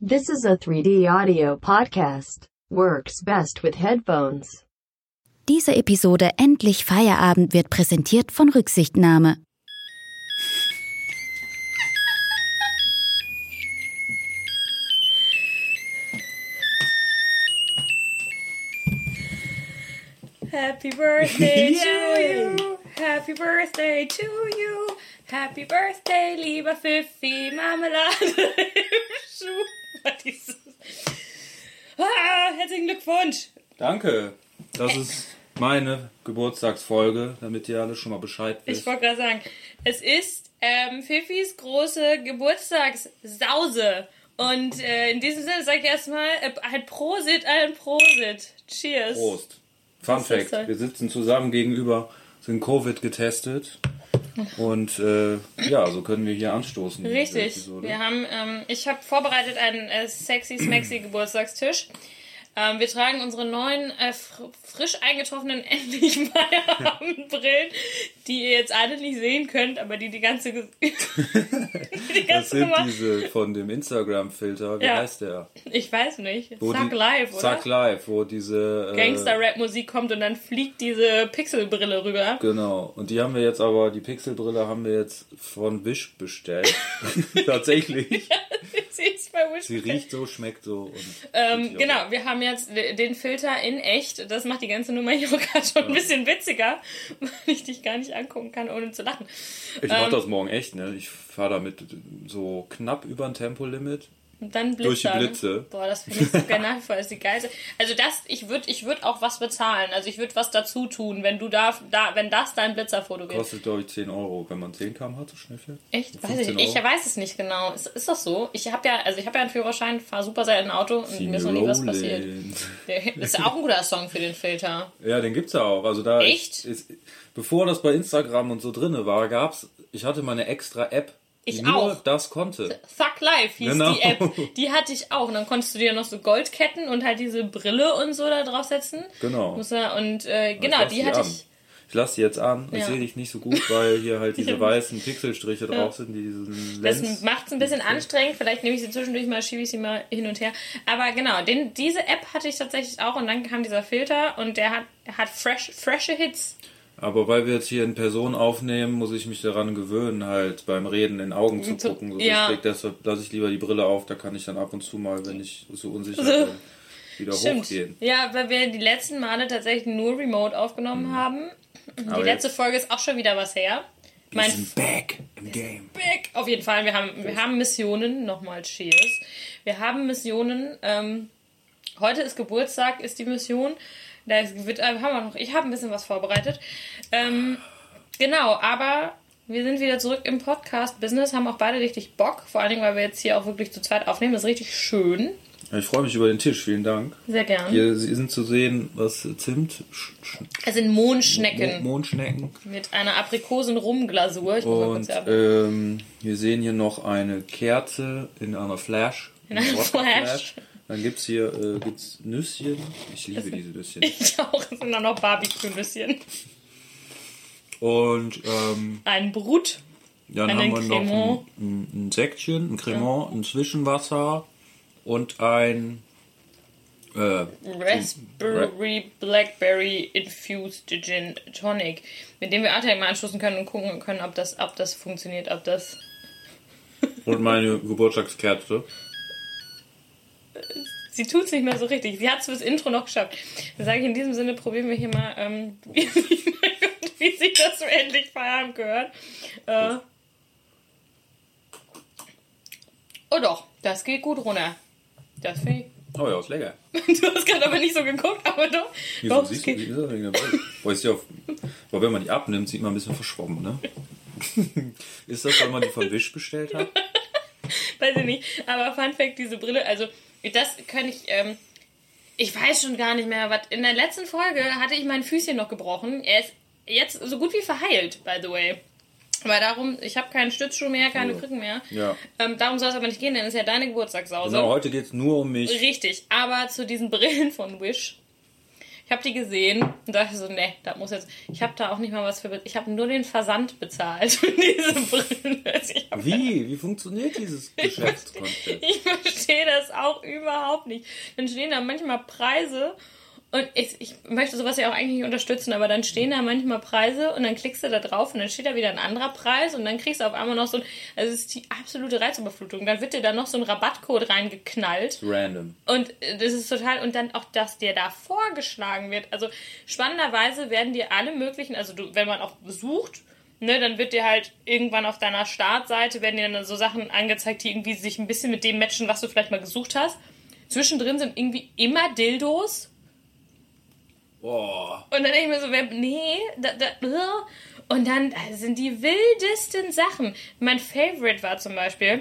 This is a 3D audio podcast. Works best with headphones. Diese Episode Endlich Feierabend wird präsentiert von Rücksichtnahme. Happy birthday to you. Happy birthday to you. Happy birthday, lieber Pfiffi, Marmelade im Schuh. Ah, herzlichen Glückwunsch. Danke. Das ist meine Geburtstagsfolge, damit ihr alle schon mal Bescheid Ich wisst. wollte gerade sagen, es ist ähm, Pfiffis große Geburtstagssause. Und äh, in diesem Sinne sage ich erstmal äh, ein Prosit, ein Prosit. Cheers. Prost. Fun Fact. Wir sitzen zusammen gegenüber, sind Covid getestet. Und äh, ja, so können wir hier anstoßen. Richtig. Wir haben, ähm, ich habe vorbereitet einen äh, sexy, smexy Geburtstagstisch. Ähm, wir tragen unsere neuen, äh, fr frisch eingetroffenen endlich Feierabendbrillen, die ihr jetzt alle nicht sehen könnt, aber die die ganze, die Das ganze sind Nummer. diese von dem Instagram-Filter. Wie Ja. heißt der? Ich weiß nicht. Wo Zack die- live, oder? Zack Live, wo diese. Äh, Gangster-Rap-Musik kommt und dann fliegt diese Pixelbrille rüber. Genau. Und die haben wir jetzt aber, die Pixelbrille haben wir jetzt von Wish bestellt. Tatsächlich. Sie ist bei Wish Sie riecht so, schmeckt so. Und Ähm, genau, wir haben jetzt den Filter in echt. Das macht die ganze Nummer hier gerade schon ein bisschen witziger, weil ich dich gar nicht angucken kann, ohne zu lachen. Ich mach ähm, das morgen echt, ne? Ich fahre damit so knapp über ein Tempolimit. Und dann Blitzer. Durch die ne? Blitze. Boah, das finde ich so geil nach wie vor. Das ist die geilste. Also das, ich würde ich würd auch was bezahlen. Also ich würde was dazu tun, wenn du da, da wenn das dein Blitzerfoto wird. Kostet, glaube ich, 10 Euro, wenn man 10 km so schnell fährt. Echt? Weiß 15 ich, ich weiß es nicht genau. Ist, ist das so? Ich habe ja, also ich habe ja einen Führerschein, fahre super selten Auto und See mir ist noch nie was passiert. Das ist ja auch ein guter Song für den Filter. Ja, den gibt's ja auch. Also da Echt? Ist, ist, bevor das bei Instagram und so drinne war, gab's, ich hatte meine extra App, Ich nur auch. das konnte. Thug Life hieß Genau. die App. Die hatte ich auch. Und dann konntest du dir noch so Goldketten und halt diese Brille und so da draufsetzen. Genau. Und äh, Ich genau, die hatte an. ich. Ich lasse die jetzt an. Ich Ja. sehe dich nicht so gut, weil hier halt diese weißen Pixelstriche drauf sind, die diesen Das Lens. macht es ein bisschen anstrengend. Vielleicht nehme ich sie zwischendurch mal, schiebe ich sie mal hin und her. Aber genau, den, diese App hatte ich tatsächlich auch. Und dann kam dieser Filter und der hat, hat fresh, frische Hits. Aber weil wir jetzt hier in Person aufnehmen, muss ich mich daran gewöhnen, halt beim Reden in Augen zu gucken. So ja. deshalb lasse ich lieber die Brille auf, da kann ich dann ab und zu mal, wenn ich so unsicher bin, wieder Stimmt. hochgehen. Ja, weil wir die letzten Male tatsächlich nur remote aufgenommen haben. Die Mhm. Aber letzte Folge ist auch schon wieder was her. Wir Mein sind back im Game. Big. Auf jeden Fall, wir haben, wir haben Missionen. Nochmal Cheers. Wir haben Missionen. Ähm, heute ist Geburtstag, ist die Mission. Da wird, äh, haben wir noch, ich habe ein bisschen was vorbereitet. Ähm, genau, aber wir sind wieder zurück im Podcast-Business, haben auch beide richtig Bock. Vor allen Dingen, weil wir jetzt hier auch wirklich zu zweit aufnehmen. Das ist richtig schön. Ich freue mich über den Tisch, vielen Dank. Sehr gern. Hier sind zu sehen, was Zimt, Es sind Mondschnecken Mo- Mondschnecken. mit einer Aprikosen-Rumglasur. Ich muss mal kurz Und ähm, wir sehen hier noch eine Kerze in einer Flash. In einer Flash. Dann gibt's hier äh, gibt's Nüsschen. Ich liebe diese Nüsschen. ich auch. Es sind auch noch Barbecue-Nüsschen. Und ähm, Ein Brut. dann haben wir noch ein, ein, ein Säckchen, ein Cremant, ein Zwischenwasser und ein äh, Raspberry Blackberry Infused Gin Tonic, mit dem wir Artek mal anstoßen können und gucken können, ob das, ob das funktioniert, ob das. und meine Geburtstagskerze. Sie tut es nicht mehr so richtig. Sie hat es fürs Intro noch geschafft. Dann sage ich in diesem Sinne, probieren wir hier mal, ähm, wie, wie sich das so endlich Feierabend gehört. Äh, oh doch, das geht gut runter. Das finde ich. Oh ja, ist lecker. Du hast gerade aber nicht so geguckt, aber doch. Wieso doch siehst du, wie ist das ja auf, aber wenn man die abnimmt, sieht man ein bisschen verschwommen, ne? ist das, weil man die von Wish bestellt hat? weiß ich nicht. Aber Fun Fact, diese Brille, also das kann ich, ähm, ich weiß schon gar nicht mehr, was. In der letzten Folge hatte ich mein Füßchen noch gebrochen. Er ist jetzt so gut wie verheilt, by the way. Weil darum, ich habe keinen Stützschuh mehr, keine Krücken mehr. Ja. Ähm, darum soll es aber nicht gehen, denn es ist ja deine Geburtstagssause. Genau, heute geht's nur um mich. Richtig, aber zu diesen Brillen von Wish. Ich habe die gesehen und dachte so, ne, da muss jetzt. Ich habe da auch nicht mal was für. Ich habe nur den Versand bezahlt für diese Brillen. Also Wie? Wie funktioniert dieses Geschäftskonzept? Ich verstehe das auch überhaupt nicht. Dann stehen da manchmal Preise und ich, ich möchte sowas ja auch eigentlich nicht unterstützen, aber dann stehen da manchmal Preise und dann klickst du da drauf und dann steht da wieder ein anderer Preis und dann kriegst du auf einmal noch so ein, also es ist die absolute Reizüberflutung. Dann wird dir da noch so ein Rabattcode reingeknallt. Random. Und äh, das ist total, und dann auch, dass dir da vorgeschlagen wird. Also spannenderweise werden dir alle möglichen, also du, wenn man auch sucht, ne, dann wird dir halt irgendwann auf deiner Startseite werden dir dann so Sachen angezeigt, die irgendwie sich ein bisschen mit dem matchen, was du vielleicht mal gesucht hast. Zwischendrin sind irgendwie immer Dildos. Boah. Und dann denke ich mir so, wer, nee, da, da, und dann sind die wildesten Sachen. Mein Favorite war zum Beispiel,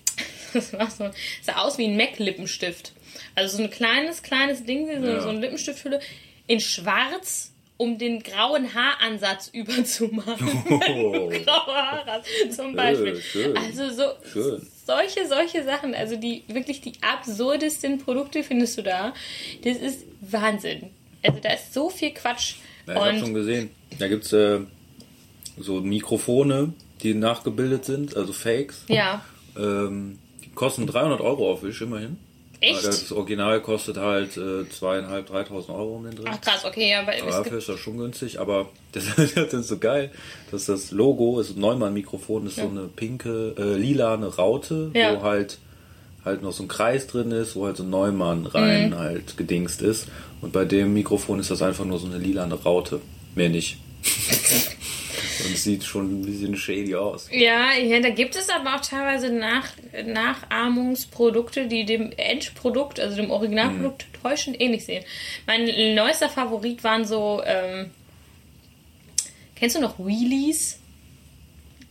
das war so, sah aus wie ein Mac-Lippenstift. Also so ein kleines, kleines Ding, so, Ja. so eine Lippenstifthülle in schwarz, um den grauen Haaransatz überzumachen. Oh. Graue Haare zum Beispiel. schön. Also so Schön. solche, solche Sachen, also die wirklich die absurdesten Produkte findest du da. Das ist Wahnsinn. Also da ist so viel Quatsch. Ja, ich habe schon gesehen. Da gibt's äh, so Mikrofone, die nachgebildet sind, also Fakes. ja, Ähm, die kosten 300 Euro auf Wish immerhin. Echt? Das Original kostet halt äh, zweieinhalb, 3.000 Euro um den Dreh. ach krass, okay, ja, weil Aber es dafür gibt, ist das schon günstig, aber das, das ist so geil, dass das Logo, ist ein Neumann-Mikrofon, ist so eine pinke, äh, lilane Raute, Ja. wo halt halt noch so ein Kreis drin ist, wo halt so ein Neumann rein Mhm. halt gedingst ist. Und bei dem Mikrofon ist das einfach nur so eine lilane Raute. Mehr nicht. Und es sieht schon ein bisschen shady aus. ja, ja, da gibt es aber auch teilweise Nach Nachahmungsprodukte, die dem Endprodukt, also dem Originalprodukt, Mhm. täuschend ähnlich sehen. Mein neuester Favorit waren so, ähm, kennst du noch Wheelies?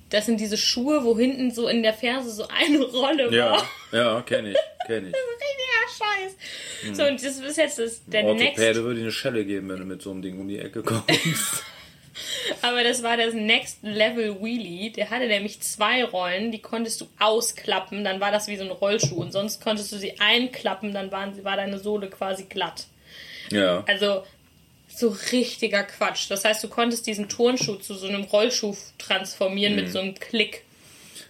Das sind diese Schuhe, wo hinten so in der Ferse so eine Rolle Ja, war. ja, kenne ich, kenne ich. Richtiger Scheiß. So, und das ist jetzt das, der Orthopäde Next. würde dir eine Schelle geben, wenn du mit so einem Ding um die Ecke kommst. Aber das war das Next Level Wheelie. Der hatte nämlich zwei Rollen, die konntest du ausklappen, dann war das wie so ein Rollschuh. Und sonst konntest du sie einklappen, dann waren, war deine Sohle quasi glatt. ja. Also so richtiger Quatsch. Das heißt, du konntest diesen Turnschuh zu so einem Rollschuh transformieren Mhm. mit so einem Klick.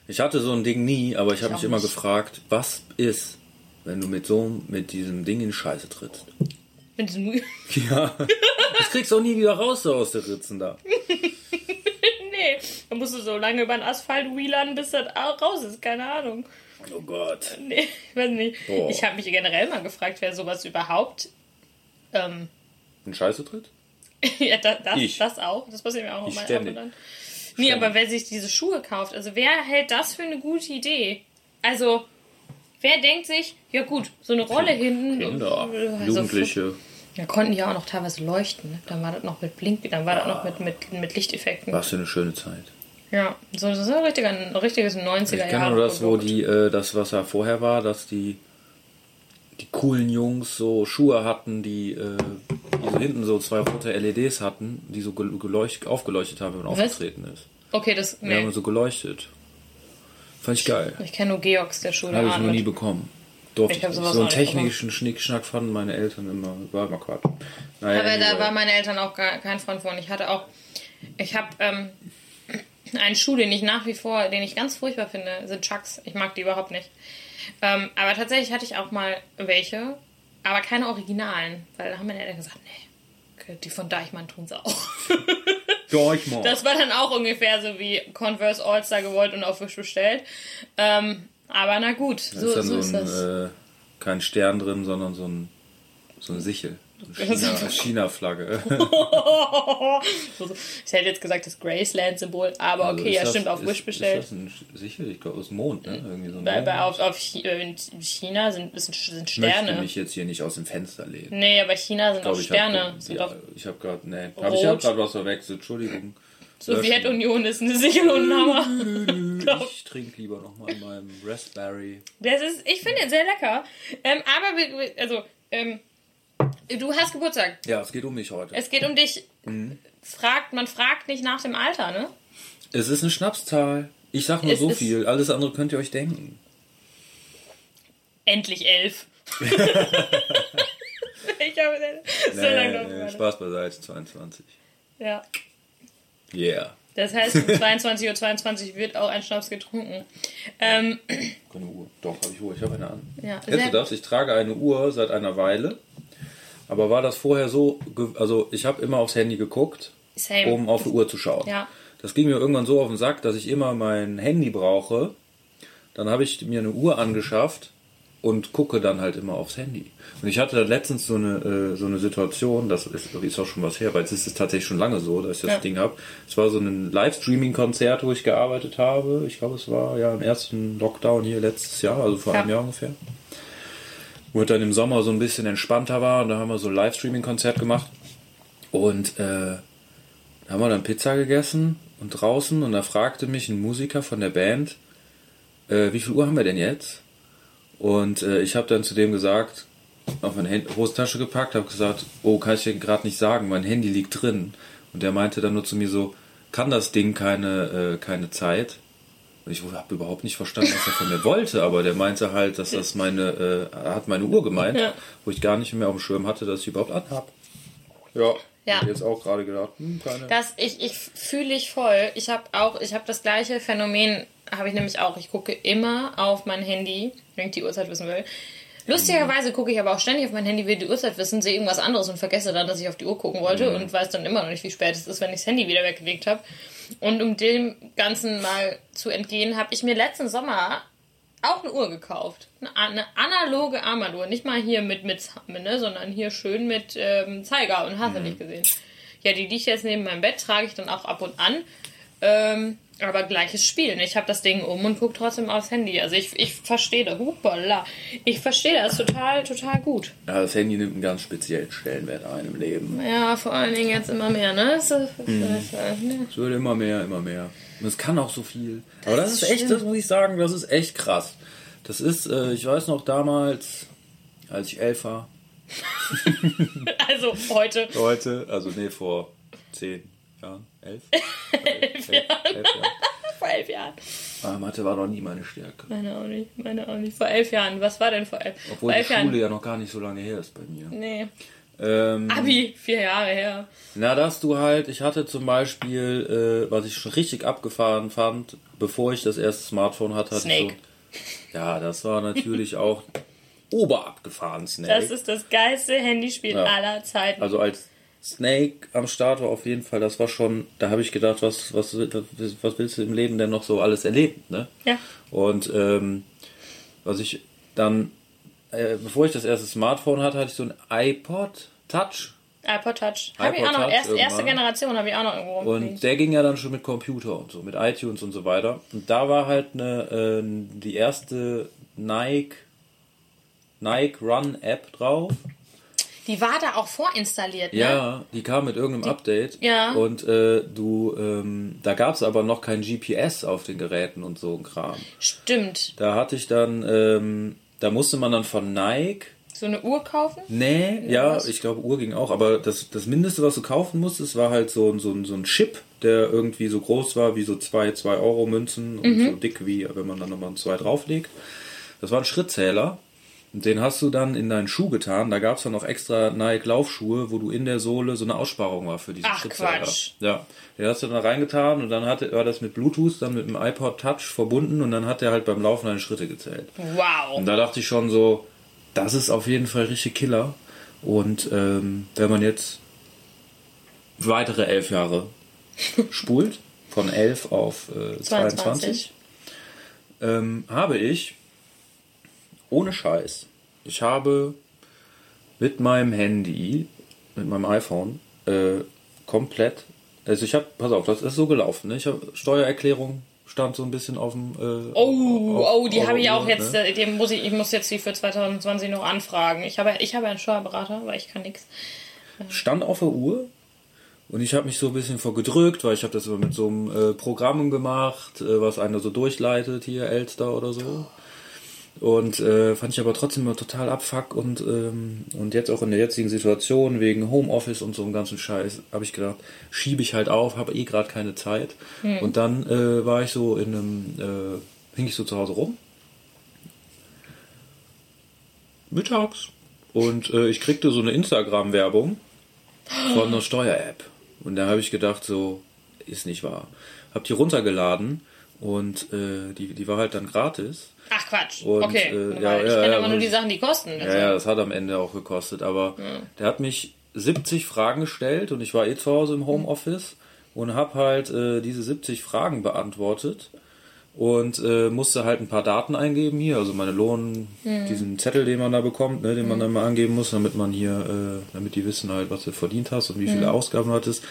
Ich hatte so ein Ding nie, aber ich habe mich immer nicht. gefragt, was ist, wenn du mit so mit diesem Ding in Scheiße trittst? Mit diesem Ja. Das kriegst du auch nie wieder raus so aus der Ritzen da. nee, da musst du so lange über den Asphalt wheelern, bis das raus ist. Keine Ahnung. Oh Gott. Nee, ich weiß nicht. Boah. Ich habe mich generell mal gefragt, wer sowas überhaupt. Ähm, In Scheiße tritt? ja, das, das, Ich. das auch. Das passiert mir auch mal ab und dann. Nee, aber wer sich diese Schuhe kauft, also wer hält das für eine gute Idee? Also, wer denkt sich, ja gut, so eine Rolle hinten. Kinder, also, Jugendliche. Da konnten die ja auch noch teilweise leuchten. Ne? Dann war das noch mit Blink, dann war das noch mit, mit, mit Lichteffekten. Was für eine schöne Zeit. Ja, so, das ist ein, richtiger, ein richtiges 90er Ich kenne Jahre. nur das, wo Produkt. die, äh, das, was da vorher war, dass die, die coolen Jungs so Schuhe hatten, die, äh, die so hinten so zwei rote LEDs hatten, die so gel- geleucht, aufgeleuchtet haben, wenn man Was? aufgetreten ist. Okay, das. Die Nee. haben so geleuchtet. Fand ich geil. Ich kenne nur Georgs, der Schule. Habe ich noch nie bekommen. Durfte Ich ich So einen technischen Schnickschnack fanden meine Eltern immer, war immer Quatsch. Naja, Aber da anyway. waren meine Eltern auch gar, kein Freund von. Ich hatte auch, ich habe ähm, einen Schuh, den ich nach wie vor, den ich ganz furchtbar finde, sind Chucks. Ich mag die überhaupt nicht. Ähm, aber tatsächlich hatte ich auch mal welche, aber keine Originalen, weil da haben meine Eltern gesagt, nee, die von Deichmann tun sie auch. Dorchmann. Das war dann auch ungefähr so wie Converse All-Star gewollt und auf Wish bestellt. Ähm, aber na gut, so, ist dann so so ist ein, das. äh, kein Stern drin, sondern so ein, so eine Sichel. China- China-Flagge. Ich hätte jetzt gesagt, das Graceland-Symbol, aber Also okay, ja, das- stimmt, auf ist, Wish bestellt. Ist das ein Sichel? Ich glaube, aus dem Mond, ne? Irgendwie so Bei, bei, auf, auf äh, in China sind, sind, sind ich möchte Sterne. mich jetzt hier nicht aus dem Fenster lehnen. Nee, aber China sind Ich auch glaube, ich Sterne. habe ja, habe gerade nee, hab ich hab gerade was verwechselt. Entschuldigung. Sowjetunion ist eine Sichel und Hammer. Ich trinke lieber noch mal in meinem Raspberry. Das ist, ich finde den sehr lecker. Ähm, aber, also, ähm, du hast Geburtstag. Ja, es geht um mich heute. Es geht um dich. Mhm. Fragt, man fragt nicht nach dem Alter, ne? Es ist eine Schnapszahl. Ich sag nur Es so viel. Alles andere könnt ihr euch denken. Endlich elf. ich habe so lange drauf Nee, gewartet. Spaß beiseite, 22. Ja. Yeah. Das heißt, um 22.22 Uhr 22 wird auch ein Schnaps getrunken. Ähm, Keine Uhr. Doch, habe ich Uhr. Ich habe eine an. Ja, Kennst du das? Ich trage eine Uhr seit einer Weile. Aber war das vorher so, also ich habe immer aufs Handy geguckt, Same. um auf die Uhr zu schauen. Ja. Das ging mir irgendwann so auf den Sack, dass ich immer mein Handy brauche. Dann habe ich mir eine Uhr angeschafft und gucke dann halt immer aufs Handy. Und ich hatte letztens so eine, äh, so eine Situation, das ist, ist auch schon was her, weil jetzt ist es tatsächlich schon lange so, dass ich das Ja. Ding habe. Es war so ein Livestreaming-Konzert, wo ich gearbeitet habe. Ich glaube, es war ja im ersten Lockdown hier letztes Jahr, also vor Ja. einem Jahr ungefähr. Wo es dann im Sommer so ein bisschen entspannter war und da haben wir so ein Livestreaming-Konzert gemacht. Und äh, da haben wir dann Pizza gegessen und draußen und da fragte mich ein Musiker von der Band, äh, wie viel Uhr haben wir denn jetzt? Und äh, ich habe dann zu dem gesagt, auf meine Hand Hosentasche gepackt, habe gesagt, oh, kann ich dir gerade nicht sagen, mein Handy liegt drin. Und der meinte dann nur zu mir so, kann das Ding keine, äh, keine Zeit? Und ich habe überhaupt nicht verstanden, was er von mir wollte, aber der meinte halt, dass das meine, äh, hat meine Uhr gemeint, Ja. wo ich gar nicht mehr auf dem Schirm hatte, dass ich überhaupt anhab. Ja, Ja. jetzt auch gerade gedacht, hm, keine. Das, ich, ich fühle ich voll. Ich habe auch, ich habe das gleiche Phänomen, habe ich nämlich auch. Ich gucke immer auf mein Handy, wenn ich die Uhrzeit wissen will. Lustigerweise gucke ich aber auch ständig auf mein Handy, will die Uhrzeit wissen, sehe irgendwas anderes und vergesse dann, dass ich auf die Uhr gucken wollte und weiß dann immer noch nicht, wie spät es ist, wenn ich das Handy wieder weggelegt habe. Und um dem Ganzen mal zu entgehen, habe ich mir letzten Sommer auch eine Uhr gekauft. Eine, analoge Armbanduhr. Nicht mal hier mit, mit ne, sondern hier schön mit ähm, Zeiger und hast du nicht gesehen. Ja, die liegt jetzt neben meinem Bett, trage ich dann auch ab und an. Ähm, aber gleiches Spiel. ne? Ich habe das Ding um und gucke trotzdem aufs Handy. Also ich, ich verstehe das. Hupala. Ich verstehe das total, total gut. Ja, das Handy nimmt einen ganz speziellen Stellenwert ein im Leben. Ja, vor allen Dingen jetzt immer mehr, ne? Das ist, das Mhm. ist, äh, ne? Es wird immer mehr, immer mehr. Und es kann auch so viel. Aber das ist echt, das muss ich sagen, das ist echt krass. Das ist, äh, ich weiß noch damals, als ich elf war, Also heute. heute, also nee, vor zehn Jahren, elf? elf, Jahren. Elf Jahren. Vor elf Jahren. Ah, Mathe war noch nie meine Stärke. Meine auch nicht. Meine auch nicht. Vor elf Jahren. Was war denn vor elf? Obwohl vor die elf Schule Jahren. ja noch gar nicht so lange her ist bei mir. Nee. Ähm, Abi, vier Jahre her. Na, dass du halt, ich hatte zum Beispiel, äh, was ich schon richtig abgefahren fand, bevor ich das erste Smartphone hatte, hatte Snake. so. Ja, das war natürlich auch oberabgefahren Snake. Das ist das geilste Handyspiel Ja. aller Zeiten. also als Snake am Start war auf jeden Fall, das war schon, da habe ich gedacht, was, was, was willst du im Leben denn noch so alles erleben, ne? ja. Und ähm, was ich dann, äh, bevor ich das erste Smartphone hatte, hatte ich so ein iPod Touch. iPod Touch. Habe ich auch noch. Erst, erste. Generation habe ich auch noch irgendwo rumfliegen. Und der ging ja dann schon mit Computer und so, mit iTunes und so weiter. Und da war halt eine, äh, die erste Nike, Nike Run App drauf. Die war da auch vorinstalliert, ne? Ja, die kam mit irgendeinem Update. ja. Und äh, du, ähm, da gab es aber noch kein GPS auf den Geräten und so ein Kram. Stimmt. Da hatte ich dann, ähm, da musste man dann von Nike So eine Uhr kaufen? Nee, ja, was? ich glaube, Uhr ging auch, aber das, das Mindeste, was du kaufen musstest, war halt so, ein- so, ein- so ein Chip, der irgendwie so groß war wie so zwei 2-Euro-Münzen und so dick wie, wenn man dann nochmal zwei drauflegt. Das war ein Schrittzähler. Den hast du dann in deinen Schuh getan. Da gab es dann noch extra Nike Laufschuhe, wo du in der Sohle so eine Aussparung war für diesen Ach. Quatsch. Ja, den hast du dann reingetan und dann hatte, war das mit Bluetooth dann mit dem iPod Touch verbunden und dann hat der halt beim Laufen deine Schritte gezählt. Wow. Und da dachte ich schon so, das ist auf jeden Fall richtig Killer. Und ähm, wenn man jetzt weitere elf Jahre spult, von elf auf äh, 22, 22. ähm, habe ich, ohne Scheiß, ich habe mit meinem Handy, mit meinem iPhone, äh, komplett, also ich habe, pass auf, das ist so gelaufen, ne? ich habe Steuererklärung stand so ein bisschen auf dem. Äh, Oh, auf- oh, die habe ich auch jetzt, Ne? äh, die muss ich, ich muss jetzt die für 2020 noch anfragen. Ich habe, ich habe einen Steuerberater, weil ich kann nichts. stand auf der Uhr und ich habe mich so ein bisschen vorgedrückt, weil ich habe das immer mit so einem äh, Programm gemacht, äh, was einer so durchleitet, hier Elster oder so. Und äh, fand ich aber trotzdem immer total abfuck und, ähm, und jetzt auch in der jetzigen Situation wegen Homeoffice und so einem ganzen Scheiß habe ich gedacht, schiebe ich halt auf, habe eh gerade keine Zeit. Und dann äh, war ich so in einem, äh, hing ich so zu Hause rum. Mittags. Und äh, ich kriegte so eine Instagram-Werbung von einer Steuer-App. Und da habe ich gedacht so, ist nicht wahr. Hab die runtergeladen und äh, die, die war halt dann gratis. Ach Quatsch. Und, okay. äh, ja, ich ja, kenne ja, immer nur die Sachen, die kosten. Ja, Also. ja, das hat am Ende auch gekostet, aber der hat mich 70 Fragen gestellt und ich war eh zu Hause im Homeoffice und habe halt äh, diese 70 Fragen beantwortet und äh, musste halt ein paar Daten eingeben hier, also meine Lohn, diesen Zettel, den man da bekommt, ne, den man dann mal angeben muss, damit man hier, äh, damit die wissen halt, was du verdient hast und wie viele Ausgaben du hattest.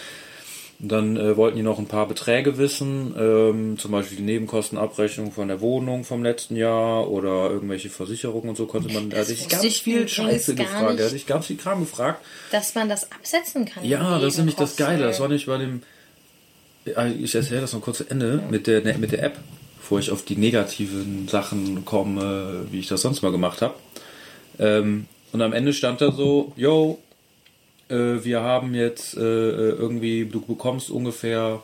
Und dann äh, wollten die noch ein paar Beträge wissen, ähm, zum Beispiel die Nebenkostenabrechnung von der Wohnung vom letzten Jahr oder irgendwelche Versicherungen und so konnte man. Da hatte ich wusste ganz ich viel Scheiße gefragt. nicht. Da hatte ich ganz viel Kram gefragt. Dass man das absetzen kann. Ja, das ist nämlich das. Geile. Das war nicht bei dem. Ja, Ich erzähle das noch kurz zu Ende mit der mit der App, bevor ich auf die negativen Sachen komme, wie ich das sonst mal gemacht habe. Ähm, und am Ende stand da so, yo, äh, wir haben jetzt äh, äh, irgendwie, du bekommst ungefähr,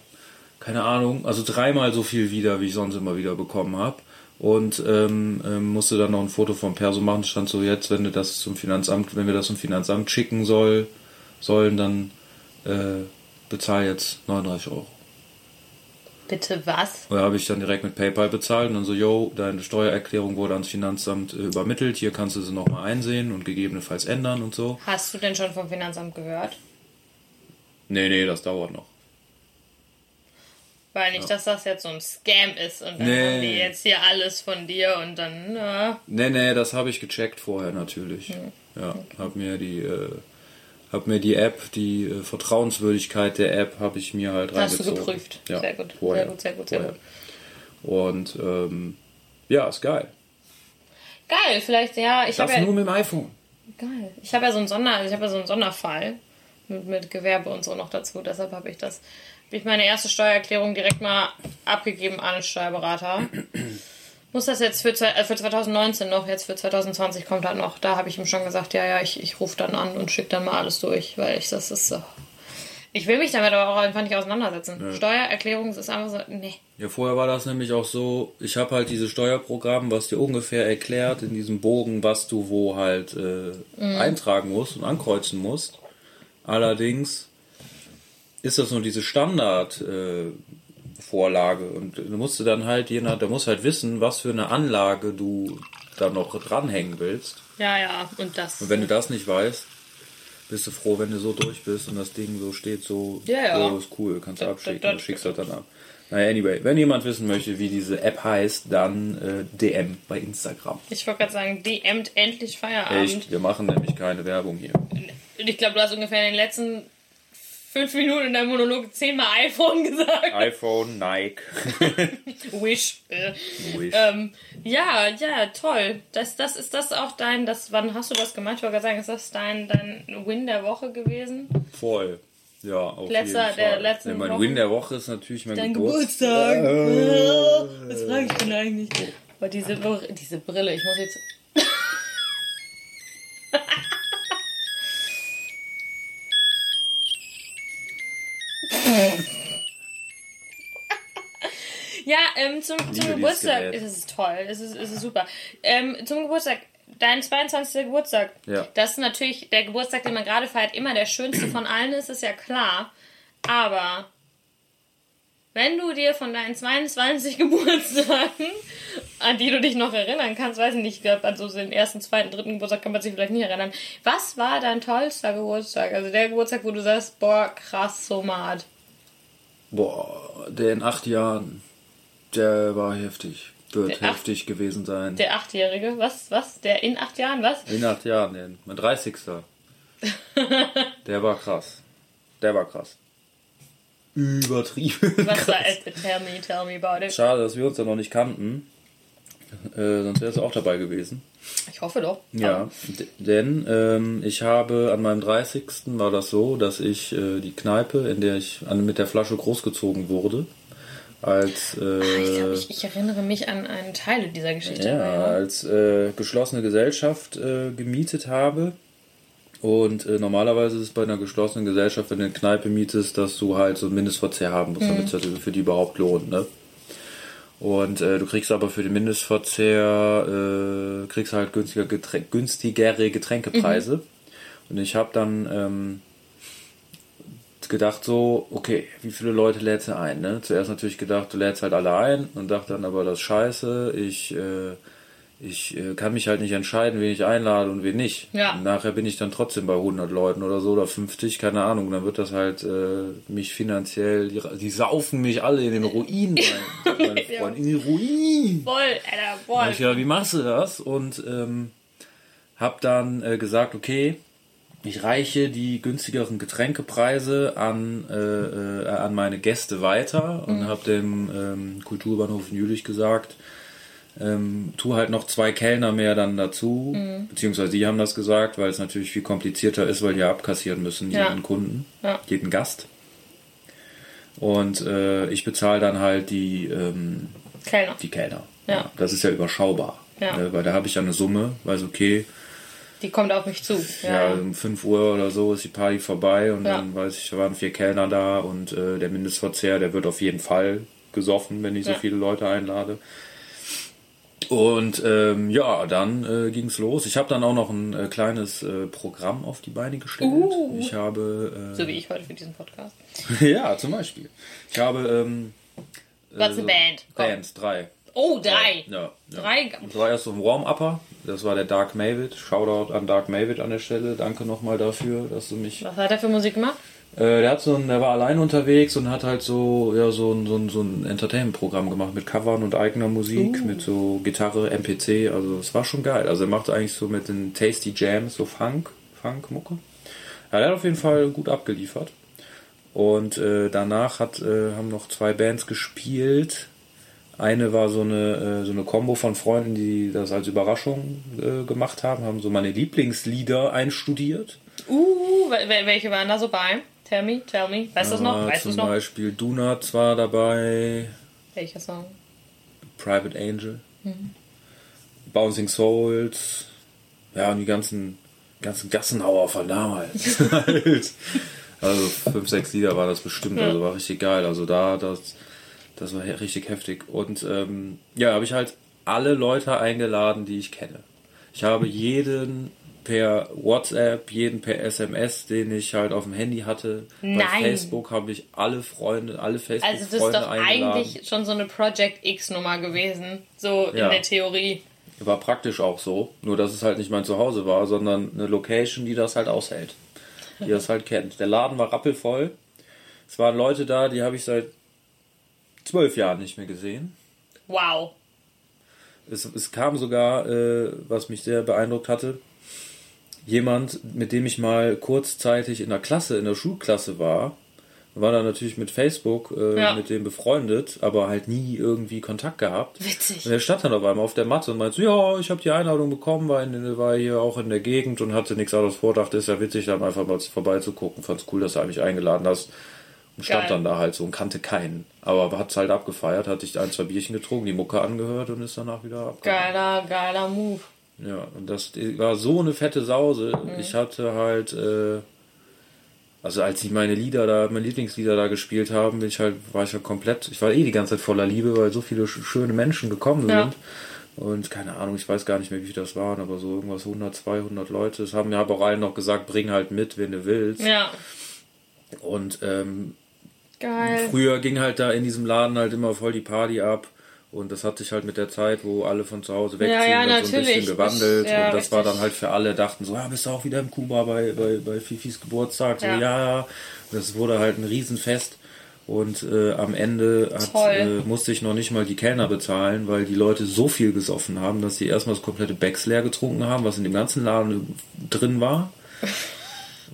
keine Ahnung, also dreimal so viel wieder, wie ich sonst immer wieder bekommen habe. Und ähm, ähm, musste dann noch ein Foto vom Perso machen. Stand so jetzt, wenn du das zum Finanzamt, wenn wir das zum Finanzamt schicken soll, sollen, dann äh, bezahl jetzt 39 Euro. Bitte was? Und da habe ich dann direkt mit PayPal bezahlt und dann so, yo, deine Steuererklärung wurde ans Finanzamt äh, übermittelt, hier kannst du sie nochmal einsehen und gegebenenfalls ändern und so. Hast du denn schon vom Finanzamt gehört? Nee, nee, das dauert noch. Weil nicht, dass das jetzt so ein Scam ist und dann Nee. haben die jetzt hier alles von dir und dann, äh, Nee, nee, das habe ich gecheckt vorher natürlich. Ja, hab mir die, äh, hab mir die App, die äh, Vertrauenswürdigkeit der App habe ich mir halt hast du reingezogen. geprüft. Ja, sehr gut, vorher, sehr gut, sehr gut, sehr vorher. gut. Und ähm, ja, ist geil. Geil, vielleicht, ja, ich habe Das ja, nur mit dem iPhone. geil. Ich habe ja so einen Sonder, also ich habe ja so einen Sonderfall mit, mit Gewerbe und so noch dazu, deshalb habe ich das, habe ich meine erste Steuererklärung direkt mal abgegeben an den Steuerberater. Muss das jetzt für, zwei- äh, für 2019 noch, jetzt für 2020 kommt halt noch. Da habe ich ihm schon gesagt, ja, ja, ich, ich rufe dann an und schicke dann mal alles durch, weil ich das ist so. Ich will mich damit aber auch einfach nicht auseinandersetzen. Steuererklärung das ist einfach so, nee. Ja, vorher war das nämlich auch so, ich habe halt dieses Steuerprogramm, was dir ungefähr erklärt in diesem Bogen, was du wo halt äh, eintragen musst und ankreuzen musst. Allerdings ist das nur diese Standard äh, Vorlage und du musst du dann halt je nach, der muss halt wissen, was für eine Anlage du da noch dranhängen willst. Ja, ja, und das. Und wenn du das nicht weißt, bist du froh, wenn du so durch bist und das Ding so steht, so, Ja, ja. oh, ist cool, kannst du abschicken, da- da- du schickst das dann ab. Naja, anyway, wenn jemand wissen möchte, wie diese App heißt, dann äh, DM bei Instagram. Ich wollte gerade sagen, DMt endlich Feierabend. Echt, wir machen nämlich keine Werbung hier. Ich glaube, du hast ungefähr in den letzten fünf Minuten in deinem Monolog zehnmal iPhone gesagt. iPhone, Nike. Wish. Äh. Wish. Ähm, ja, ja, toll. Das, das ist das auch dein, das, wann hast du das gemacht? Ich wollte gerade sagen, ist das dein, dein Win der Woche gewesen? Voll. Ja, auf Letzter- jeden der Fall. letzten ja, mein Wochen. Win der Woche ist natürlich mein Dein Geburtstag. Geburtstag. Was frage ich denn eigentlich? Aber diese, diese Brille, ich muss jetzt. Ähm, zum, zum Geburtstag. Es ist toll, es ist, es ist super. Ähm, zum Geburtstag, dein 22. Geburtstag. Ja. Das ist natürlich der Geburtstag, den man gerade feiert, immer der schönste von allen ist, ist ja klar. Aber wenn du dir von deinen 22 Geburtstagen, an die du dich noch erinnern kannst, weiß ich nicht, ich glaube, an so den ersten, zweiten, dritten Geburtstag kann man sich vielleicht nicht erinnern. Was war dein tollster Geburtstag? Also der Geburtstag, wo du sagst, boah, krass, so mad. Boah, der in acht Jahren, der war heftig. Wird Der acht- heftig gewesen sein. Der Achtjährige, was, was? Der in acht Jahren, was? In acht Jahren, den, mein 30. Der war krass. Der war krass. Übertrieben. Was war es? Tell me, tell me about it. Schade, dass wir uns da noch nicht kannten. Äh, sonst wärst du auch dabei gewesen. Ich hoffe doch. Ja, denn ähm, ich habe an meinem 30. war das so, dass ich äh, die Kneipe, in der ich an, mit der Flasche großgezogen wurde, als äh, Ich, glaub, ich, ich erinnere mich an einen Teil dieser Geschichte. ja, als äh, geschlossene Gesellschaft äh, gemietet habe. Und äh, normalerweise ist es bei einer geschlossenen Gesellschaft, wenn du eine Kneipe mietest, dass du halt so einen Mindestverzehr haben musst, damit es halt für die überhaupt lohnt. Ne? Und äh, du kriegst aber für den Mindestverzehr, äh, kriegst halt günstiger Getränk, günstigere Getränkepreise. Und ich habe dann ähm, gedacht so, okay, wie viele Leute lädst du ein? Ne? Zuerst natürlich gedacht, du lädst halt alle ein und dachte dann aber, das ist scheiße, ich, äh, ich äh, kann mich halt nicht entscheiden, wen ich einlade und wen nicht. Ja. Und nachher bin ich dann trotzdem bei 100 Leuten oder so oder 50, keine Ahnung. Dann wird das halt äh, mich finanziell, die, die saufen mich alle in den Ruin rein. Meine. Freunde, in den Ruin. Voll, Alter, hab voll. gedacht, wie machst du das? Und ähm, habe dann äh, gesagt, okay, ich reiche die günstigeren Getränkepreise an, äh, äh, an meine Gäste weiter und habe dem ähm, Kulturbahnhof in Jülich gesagt, ähm, tu halt noch zwei Kellner mehr dann dazu, beziehungsweise die haben das gesagt, weil es natürlich viel komplizierter ist, weil die ja abkassieren müssen, Ja. jeden Kunden, Ja. jeden Gast. Und äh, ich bezahle dann halt die, ähm, Kellner. die Kellner. Ja. Das ist ja überschaubar. Ne, weil da habe ich ja eine Summe, weiß okay, Die kommt auf mich zu. ja, Ja. um 5 Uhr oder so ist die Party vorbei und Ja. dann weiß ich, da waren vier Kellner da und äh, der Mindestverzehr, der wird auf jeden Fall gesoffen, wenn ich so Ja. viele Leute einlade. Und ähm, ja, dann äh, ging's los. Ich habe dann auch noch ein äh, kleines äh, Programm auf die Beine gestellt. Uh. Ich habe äh, So wie ich heute für diesen Podcast. ja zum Beispiel. Ich habe ähm, Was eine Band? Komm. Bands drei. Oh, drei. Ja, ja. Drei. War erst so ein Warm-Upper. Das war der Dark Mavid. Shoutout an Dark Mavid an der Stelle. Danke nochmal dafür, dass du mich. Was hat er für Musik gemacht? Äh, der hat so ein, der war allein unterwegs und hat halt so, ja, so ein, so ein, so ein Entertainment-Programm gemacht mit Covern und eigener Musik, mit so Gitarre, MPC. Also es war schon geil. Also er macht eigentlich so mit den Tasty Jams so Funk, Funk-Mucke. Ja, der hat auf jeden Fall gut abgeliefert. Und äh, danach hat, äh, haben noch zwei Bands gespielt. Eine war so eine, äh, so eine Combo von Freunden, die das als Überraschung äh, gemacht haben, haben so meine Lieblingslieder einstudiert. Uh, wel- wel- welche waren da so bei? Tell me, tell me. Weißt du es noch? Weißt zum noch? Beispiel Donuts war dabei, Welcher Song? Private Angel, Mhm. Bouncing Souls, ja, und die ganzen, ganzen Gassenhauer von damals. Also fünf, sechs Lieder war das bestimmt, also war richtig geil. Also da, das, das war richtig heftig. Und ähm, ja, habe ich halt alle Leute eingeladen, die ich kenne. Ich habe jeden per WhatsApp, jeden per SMS, den ich halt auf dem Handy hatte. Bei Nein. Facebook habe ich alle Freunde, alle Also das ist Facebook-Freunde doch eingeladen. eigentlich schon so eine Project X-Nummer gewesen. So in Ja. der Theorie. War praktisch auch so, nur dass es halt nicht mein Zuhause war, sondern eine Location, die das halt aushält. Die das halt kennt. Der Laden war rappelvoll. Es waren Leute da, die habe ich seit zwölf Jahren nicht mehr gesehen. Wow. Es, es kam sogar, äh, was mich sehr beeindruckt hatte, jemand, mit dem ich mal kurzzeitig in der Klasse, in der Schulklasse war. War dann natürlich mit Facebook äh, Ja. mit dem befreundet, aber halt nie irgendwie Kontakt gehabt. Witzig. Und er stand dann auf einmal auf der Matte und meinte, so, ja, ich habe die Einladung bekommen, war, in, war hier auch in der Gegend und hatte nichts anderes vor, dachte, ist ja witzig, da einfach mal vorbeizugucken. Fand's cool, dass du mich eingeladen hast. Und stand dann da halt so und kannte keinen. Aber hat's halt abgefeiert, hat sich ein, zwei Bierchen getrunken, die Mucke angehört und ist danach wieder abgehauen. Geiler, geiler Move. Ja, und das war so eine fette Sause. Mhm. Ich hatte halt, äh, also als ich meine Lieder da, meine Lieblingslieder da gespielt haben, bin ich halt, war ich halt komplett, ich war eh die ganze Zeit voller Liebe, weil so viele sch- schöne Menschen gekommen Ja. sind. Und keine Ahnung, ich weiß gar nicht mehr, wie viele das waren, aber so irgendwas 100, 200 Leute. Es haben mir aber auch allen noch gesagt, bring halt mit, wen du willst. Ja. Und ähm, Geil. Früher ging halt da in diesem Laden halt immer voll die Party ab. Und das hat sich halt mit der Zeit, wo alle von zu Hause wegziehen, Ja, ja, so ein bisschen gewandelt. Ja, und das war richtig. dann halt für alle, dachten so, ja, bist du auch wieder im Kuba bei, bei, bei Fifis Geburtstag? So, Ja. ja. Das wurde halt ein Riesenfest. Und äh, am Ende hat, äh, musste ich noch nicht mal die Kellner bezahlen, weil die Leute so viel gesoffen haben, dass sie erstmal das komplette Becks leer getrunken haben, was in dem ganzen Laden drin war.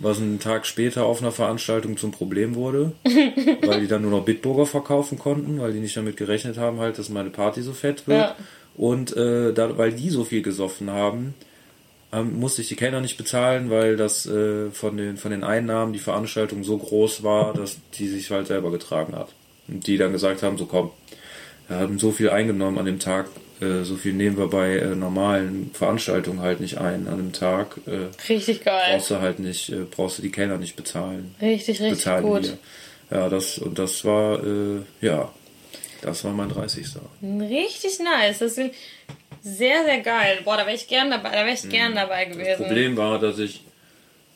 Was einen Tag später auf einer Veranstaltung zum Problem wurde, weil die dann nur noch Bitburger verkaufen konnten, weil die nicht damit gerechnet haben, halt, dass meine Party so fett wird. Ja. Und äh, da, weil die so viel gesoffen haben, ähm, musste ich die Kellner nicht bezahlen, weil das äh, von, den, von den Einnahmen die Veranstaltung so groß war, dass die sich halt selber getragen hat. Und die dann gesagt haben, so komm, wir haben so viel eingenommen an dem Tag, so viel nehmen wir bei äh, normalen Veranstaltungen halt nicht ein an dem Tag. Äh, Richtig geil. brauchst du halt nicht, äh, brauchst du die Kellner nicht bezahlen. Richtig, richtig bezahlen gut. wir. Ja, das und das war äh, ja, das war mein 30. Richtig nice. Das ist sehr, sehr geil. Boah, da wäre ich gern dabei, da wäre ich gern dabei Das gewesen. Problem war, dass ich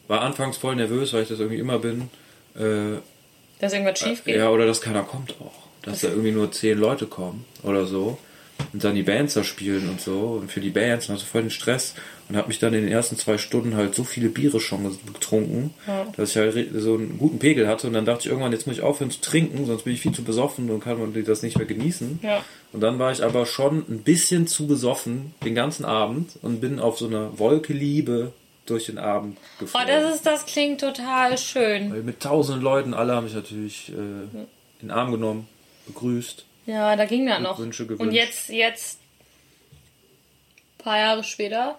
war anfangs voll nervös, weil ich das irgendwie immer bin. äh, Dass irgendwas schief geht. ja, oder dass keiner kommt auch. Dass da irgendwie nur zehn Leute kommen oder so. Und dann die Bands da spielen und so. Und für die Bands und hast du voll den Stress. Und habe mich dann in den ersten zwei Stunden halt so viele Biere schon getrunken, dass ich halt so einen guten Pegel hatte. Und dann dachte ich irgendwann, jetzt muss ich aufhören zu trinken, sonst bin ich viel zu besoffen und kann man das nicht mehr genießen. Ja. Und dann war ich aber schon ein bisschen zu besoffen den ganzen Abend und bin auf so einer Wolke Liebe durch den Abend Oh, geflogen. das ist, das klingt total schön. Weil mit tausenden Leuten, alle haben mich natürlich äh, in den Arm genommen, begrüßt. Ja, da ging das noch. Wünsche Und gewünscht. jetzt, jetzt, paar Jahre später,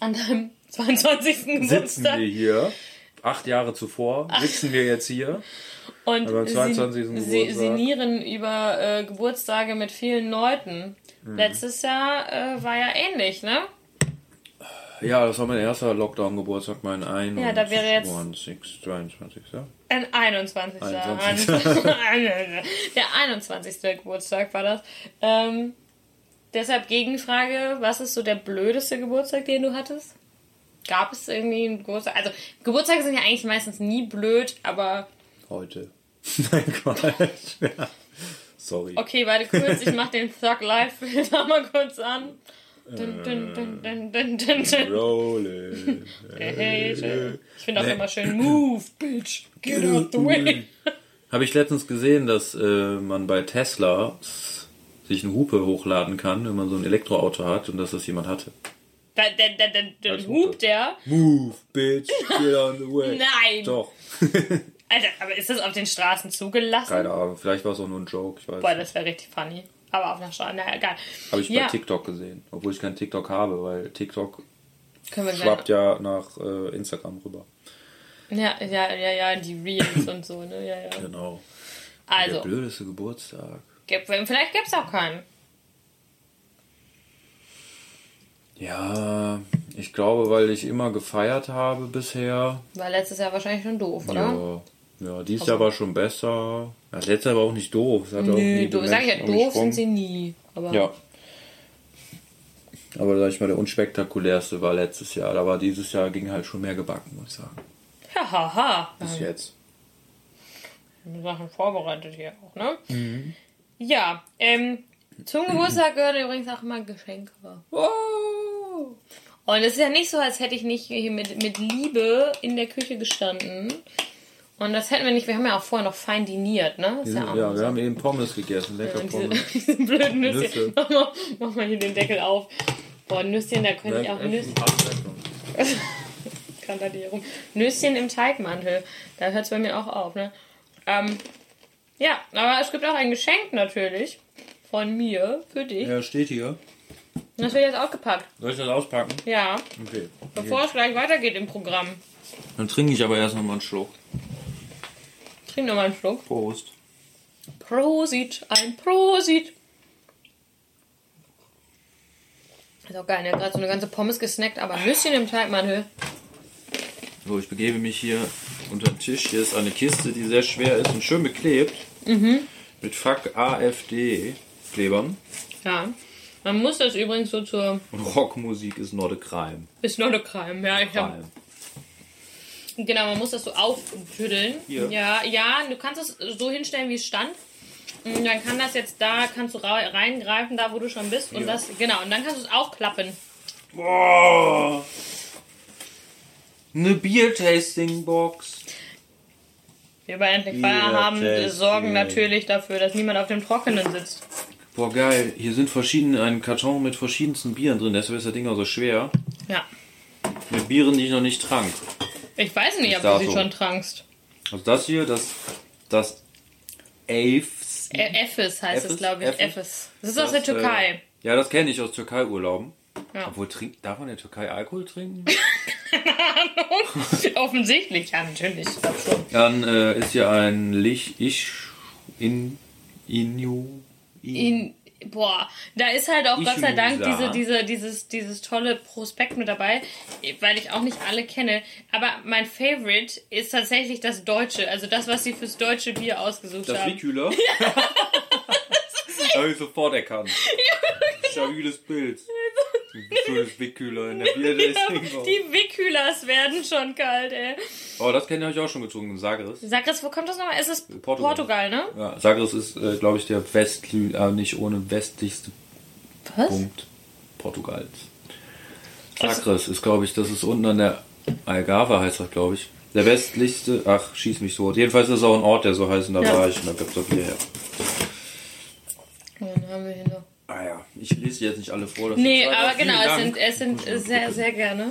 an deinem 22. Sitzen Geburtstag. wir hier, acht Jahre zuvor, sitzen wir jetzt hier. Und Aber am 22. sie, Geburtstag. sinnieren über äh, Geburtstage mit vielen Leuten. Mhm. Letztes Jahr äh, war ja ähnlich, ne? Ja, das war mein erster Lockdown-Geburtstag, mein 21. Ja, da wäre jetzt- 20, 23, ja? Ein 21. 21. Der 21. Geburtstag war das. Ähm, deshalb Gegenfrage, was ist so der blödeste Geburtstag, den du hattest? Gab es irgendwie einen Geburtstag? Also, Geburtstage sind ja eigentlich meistens nie blöd, aber Heute. Nein, Quatsch. Ja. Sorry. okay, warte kurz, ich mach den Thug Life Filter mal kurz an. Dun, dun, dun, dun, dun, dun, dun. Rolling. Ich finde auch immer schön, move, bitch, get out the way. Habe ich letztens gesehen, dass äh, man bei Tesla sich eine Hupe hochladen kann, wenn man so ein Elektroauto hat und dass das jemand hatte. Da, da, da, da, dann Als hupt der. Move, bitch, get on the way. Nein. Doch. Alter, aber ist das auf den Straßen zugelassen? Keine Ahnung, vielleicht war es auch nur ein Joke, ich weiß Boah, nicht. das wäre richtig funny. Aber auf einer Straße, naja, egal. Habe ich ja, bei TikTok gesehen, obwohl ich keinen TikTok habe, weil TikTok schwappt ja nach äh, Instagram rüber. Ja, ja, ja, ja, die Reels und so, ne? Ja, ja. Genau. Also, Der blödeste Geburtstag. gibt- vielleicht gibt's auch keinen. Ja, ich glaube, weil ich immer gefeiert habe bisher. War letztes Jahr wahrscheinlich schon doof, oder? Ja, ja dieses Jahr war schon besser. Ja, Das letzte Jahr war auch nicht doof. Es hat auch nie Nö, den sag ich ja, doof sind sie nie. Aber Ja. Aber sag ich mal, der unspektakulärste war letztes Jahr. Da war dieses Jahr ging halt schon mehr gebacken, muss ich sagen. ja, haha. Bis jetzt. Sachen vorbereitet hier auch, ne? Mhm. Ja, ähm, zum Geburtstag gehören übrigens auch immer Geschenke. Oh. Und es ist ja nicht so, als hätte ich nicht hier mit, mit Liebe in der Küche gestanden. Und das hätten wir nicht, wir haben ja auch vorher noch fein diniert, ne? Ist Ja, ja so. wir haben eben Pommes gegessen. Lecker Und Pommes. diese, diese blöden Nüsschen. Nüsse. Mach, mal, mach mal hier den Deckel auf. Boah, Nüsschen, da könnte ich auch Nüsschen. Kann da die rum. Nüsschen im Teigmantel. Da hört es bei mir auch auf, ne? Ähm, ja, aber es gibt auch ein Geschenk natürlich. Von mir, für dich. Ja, steht hier. Das wird jetzt ausgepackt. Soll ich das auspacken? Ja, Okay. bevor es gleich weitergeht im Programm. Dann trinke ich aber erst noch mal einen Schluck. Trink noch mal einen Schluck. Prost. Prosit, ein Prosit. Ist auch geil, ne? Gerade so eine ganze Pommes gesnackt, aber Nüsschen im Teigmantel. So, ich begebe mich hier unter den Tisch. Hier ist eine Kiste, die sehr schwer ist und schön beklebt. Mit Fuck AfD Klebern. Ja. Man muss das übrigens so zur. Und Rockmusik ist not a crime. Ist noch eine Crime, ja. Ich hab, Crime. Genau, man muss das so aufschütteln. Hier. Ja, ja, du kannst es so hinstellen, wie es stand. Und dann kann das jetzt da, kannst du reingreifen, da wo du schon bist. Und Ja. das, genau, und dann kannst du es aufklappen. Boah. Eine Bier-Tasting-Box. Wir bei Endlich Feierabend sorgen natürlich dafür, dass niemand auf dem Trockenen sitzt. Boah, geil. Hier sind verschiedene, ein Karton mit verschiedensten Bieren drin. Deshalb ist das Ding auch so schwer. Ja. Mit Bieren, die ich noch nicht trank. Ich weiß nicht, ob du sie so. schon trankst. Also das hier, das, das Aves. Äh, Efes heißt es, Efes? glaube ich. Efes? Das ist aus der Das, Türkei. Äh, ja, das kenne ich aus Türkei-Urlauben. Ja. Obwohl, trink, darf man in der Türkei Alkohol trinken? Offensichtlich, ja, natürlich. Ich glaube schon. Dann äh, ist hier ein Lich, ich, in, Inu, In, boah, da ist halt auch Gott sei Dank diese, diese, dieses, dieses tolle Prospekt mit dabei, weil ich auch nicht alle kenne. Aber mein Favorite ist tatsächlich das Deutsche, also das, was sie fürs deutsche Bier ausgesucht Das haben. Likühler? Habe ich sofort erkannt. Stabiles Bild. Schönes Wickkühler in der Bierdesting. Die Wickhühlers werden schon kalt, ey. Oh, das kenne ich auch schon gezogen, Sagres. Sagres, wo kommt das nochmal? Es ist Portugal. Portugal, ne? Ja, Sagres ist, äh, glaube ich, der westli äh, nicht ohne westlichste Was? Punkt Portugals. Sagres ist, glaube ich, das ist unten an der Algarve, heißt das, glaube ich. Der westlichste, ach, schieß mich so. Jedenfalls ist es auch ein Ort, der so heißt, und da Ja. war ich, und da gibt's auch Bier her. Dann haben wir hier noch. Ah ja, ich lese jetzt nicht alle vor. Nee, aber genau, es sind, es sind äh, sehr, sehr gerne.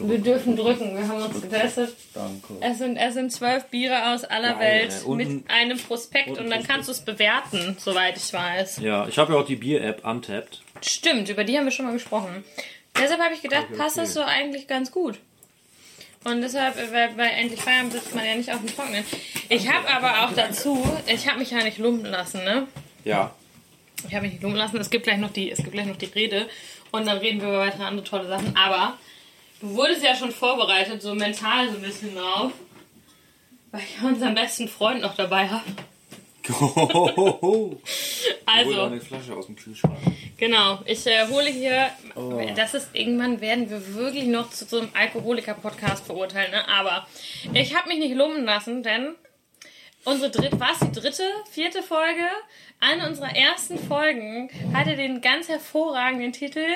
Wir dürfen drücken, wir haben uns getestet. Danke. Es sind, es sind zwölf Biere aus aller Welt. Und mit ein- einem Prospekt und und, dann kannst du es bewerten, soweit ich weiß. Ja, ich habe ja auch die Bier-App Untapped. Stimmt, über die haben wir schon mal gesprochen. Deshalb habe ich gedacht, Okay, passt okay. das so eigentlich ganz gut. Und deshalb, äh, weil bei Endlich Feiern sitzt man ja nicht auf dem Trockenen. Ich habe aber auch dazu, ich habe mich ja nicht lumpen lassen, ne? Ja. Ich habe mich nicht lumpen lassen. Es gibt gleich noch die, es gibt gleich noch die Rede und dann reden wir über weitere andere tolle Sachen. Aber du wurdest ja schon vorbereitet, so mental so ein bisschen drauf, weil ich ja unseren besten Freund noch dabei habe. Also, eine Flasche aus dem Kühlschrank. Genau, ich äh, hole hier, Oh. das ist irgendwann werden wir wirklich noch zu so einem Alkoholiker-Podcast verurteilen, ne? aber ich habe mich nicht lumpen lassen, denn unsere dritte, was die dritte, vierte Folge, eine unserer ersten Folgen hatte den ganz hervorragenden Titel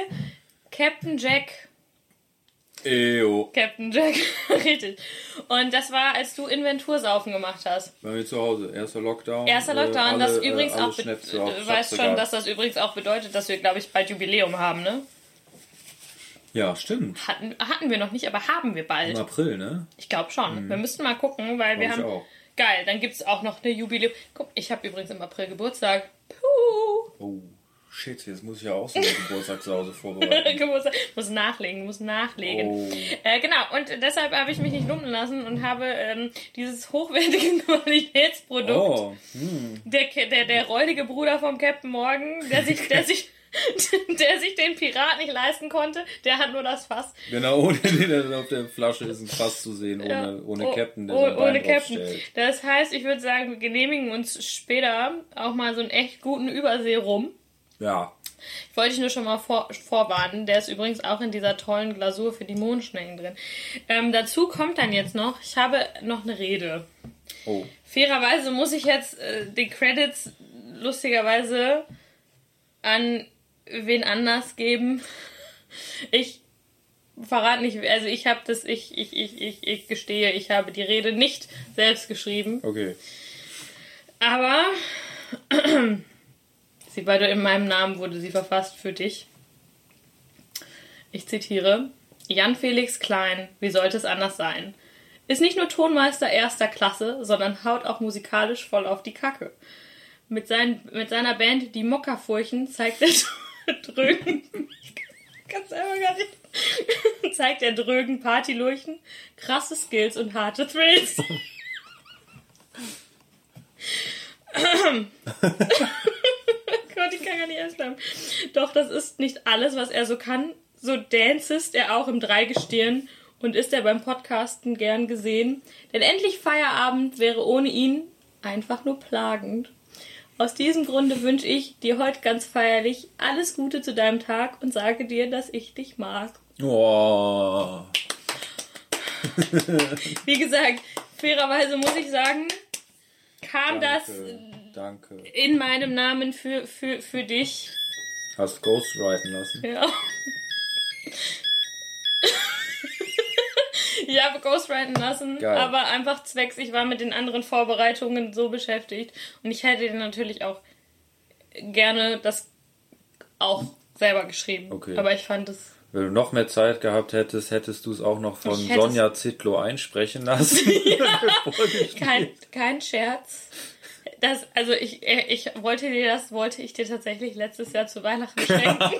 Captain Jack. Ejo. Captain Jack, richtig. Und das war, als du Inventursaufen gemacht hast. Bei mir zu Hause. Erster Lockdown. Erster Lockdown, äh, das alle, übrigens äh, auch, Schnäpse du weißt schon, dass das übrigens auch bedeutet, dass wir, glaube ich, bald Jubiläum haben, ne? Ja, stimmt. Hatten, hatten wir noch nicht, aber haben wir bald. Im April, ne? Ich glaube schon. Wir müssten mal gucken, weil wir Glaub ich haben. Geil, dann gibt es auch noch eine Jubiläum. Guck, ich habe übrigens im April Geburtstag. Puh. Oh, shit, jetzt muss ich ja auch so eine Geburtstagssause vorbereiten. Geburtstag. Muss nachlegen, muss nachlegen. Oh. Äh, genau, und deshalb habe ich mich nicht lumpen lassen und habe ähm, dieses hochwertige Qualitätsprodukt. Oh, Der, der, der räudige Bruder vom Captain Morgan, der sich, der sich, der sich den Pirat nicht leisten konnte, der hat nur das Fass. genau, ohne den auf der Flasche ist ein Fass zu sehen, ohne, Ja. ohne Oh, Captain, der oh, Bein ohne Captain. Das heißt, ich würde sagen, wir genehmigen uns später auch mal so einen echt guten Übersee rum. Ja, Wollte ich nur schon mal vor, vorwarnen. Der ist übrigens auch in dieser tollen Glasur für die Mondschnecken drin. Ähm, dazu kommt dann jetzt noch, ich habe noch eine Rede. oh. Fairerweise muss ich jetzt äh, die Credits lustigerweise an wen anders geben. Ich verrate nicht, also ich habe das, ich, ich, ich, ich, ich gestehe, ich habe die Rede nicht selbst geschrieben. Okay. Aber sie war in meinem Namen wurde sie verfasst für dich. Ich zitiere: Jan Felix Klein, wie sollte es anders sein? Ist nicht nur Tonmeister erster Klasse, sondern haut auch musikalisch voll auf die Kacke. Mit, seinen, mit seiner Band Die Mockerfurchen zeigt er drögen. Kann selber gar nicht. zeigt er drögen Partylurchen, krasse Skills und harte Thrills. Gott, ich kann gar nicht ernst. Doch das ist nicht alles, was er so kann. So dancest er auch im Dreigestirn und ist er beim Podcasten gern gesehen. Denn endlich Feierabend wäre ohne ihn einfach nur plagend. Aus diesem Grunde wünsche ich dir heute ganz feierlich alles Gute zu deinem Tag und sage dir, dass ich dich mag. Oh. Wie gesagt, fairerweise muss ich sagen, kam das Danke. in meinem Namen für, für, für dich. Hast Ghostwriten lassen. Ja. ich habe Ghostwriten lassen, Geil. aber einfach zwecks, ich war mit den anderen Vorbereitungen so beschäftigt und ich hätte dir natürlich auch gerne das auch selber geschrieben. Okay. Aber ich fand es. Wenn du noch mehr Zeit gehabt hättest, hättest du es auch noch von Sonja Zittlow einsprechen lassen. Kein, kein Scherz. Das, also ich, ich wollte dir das, wollte ich dir tatsächlich letztes Jahr zu Weihnachten schenken.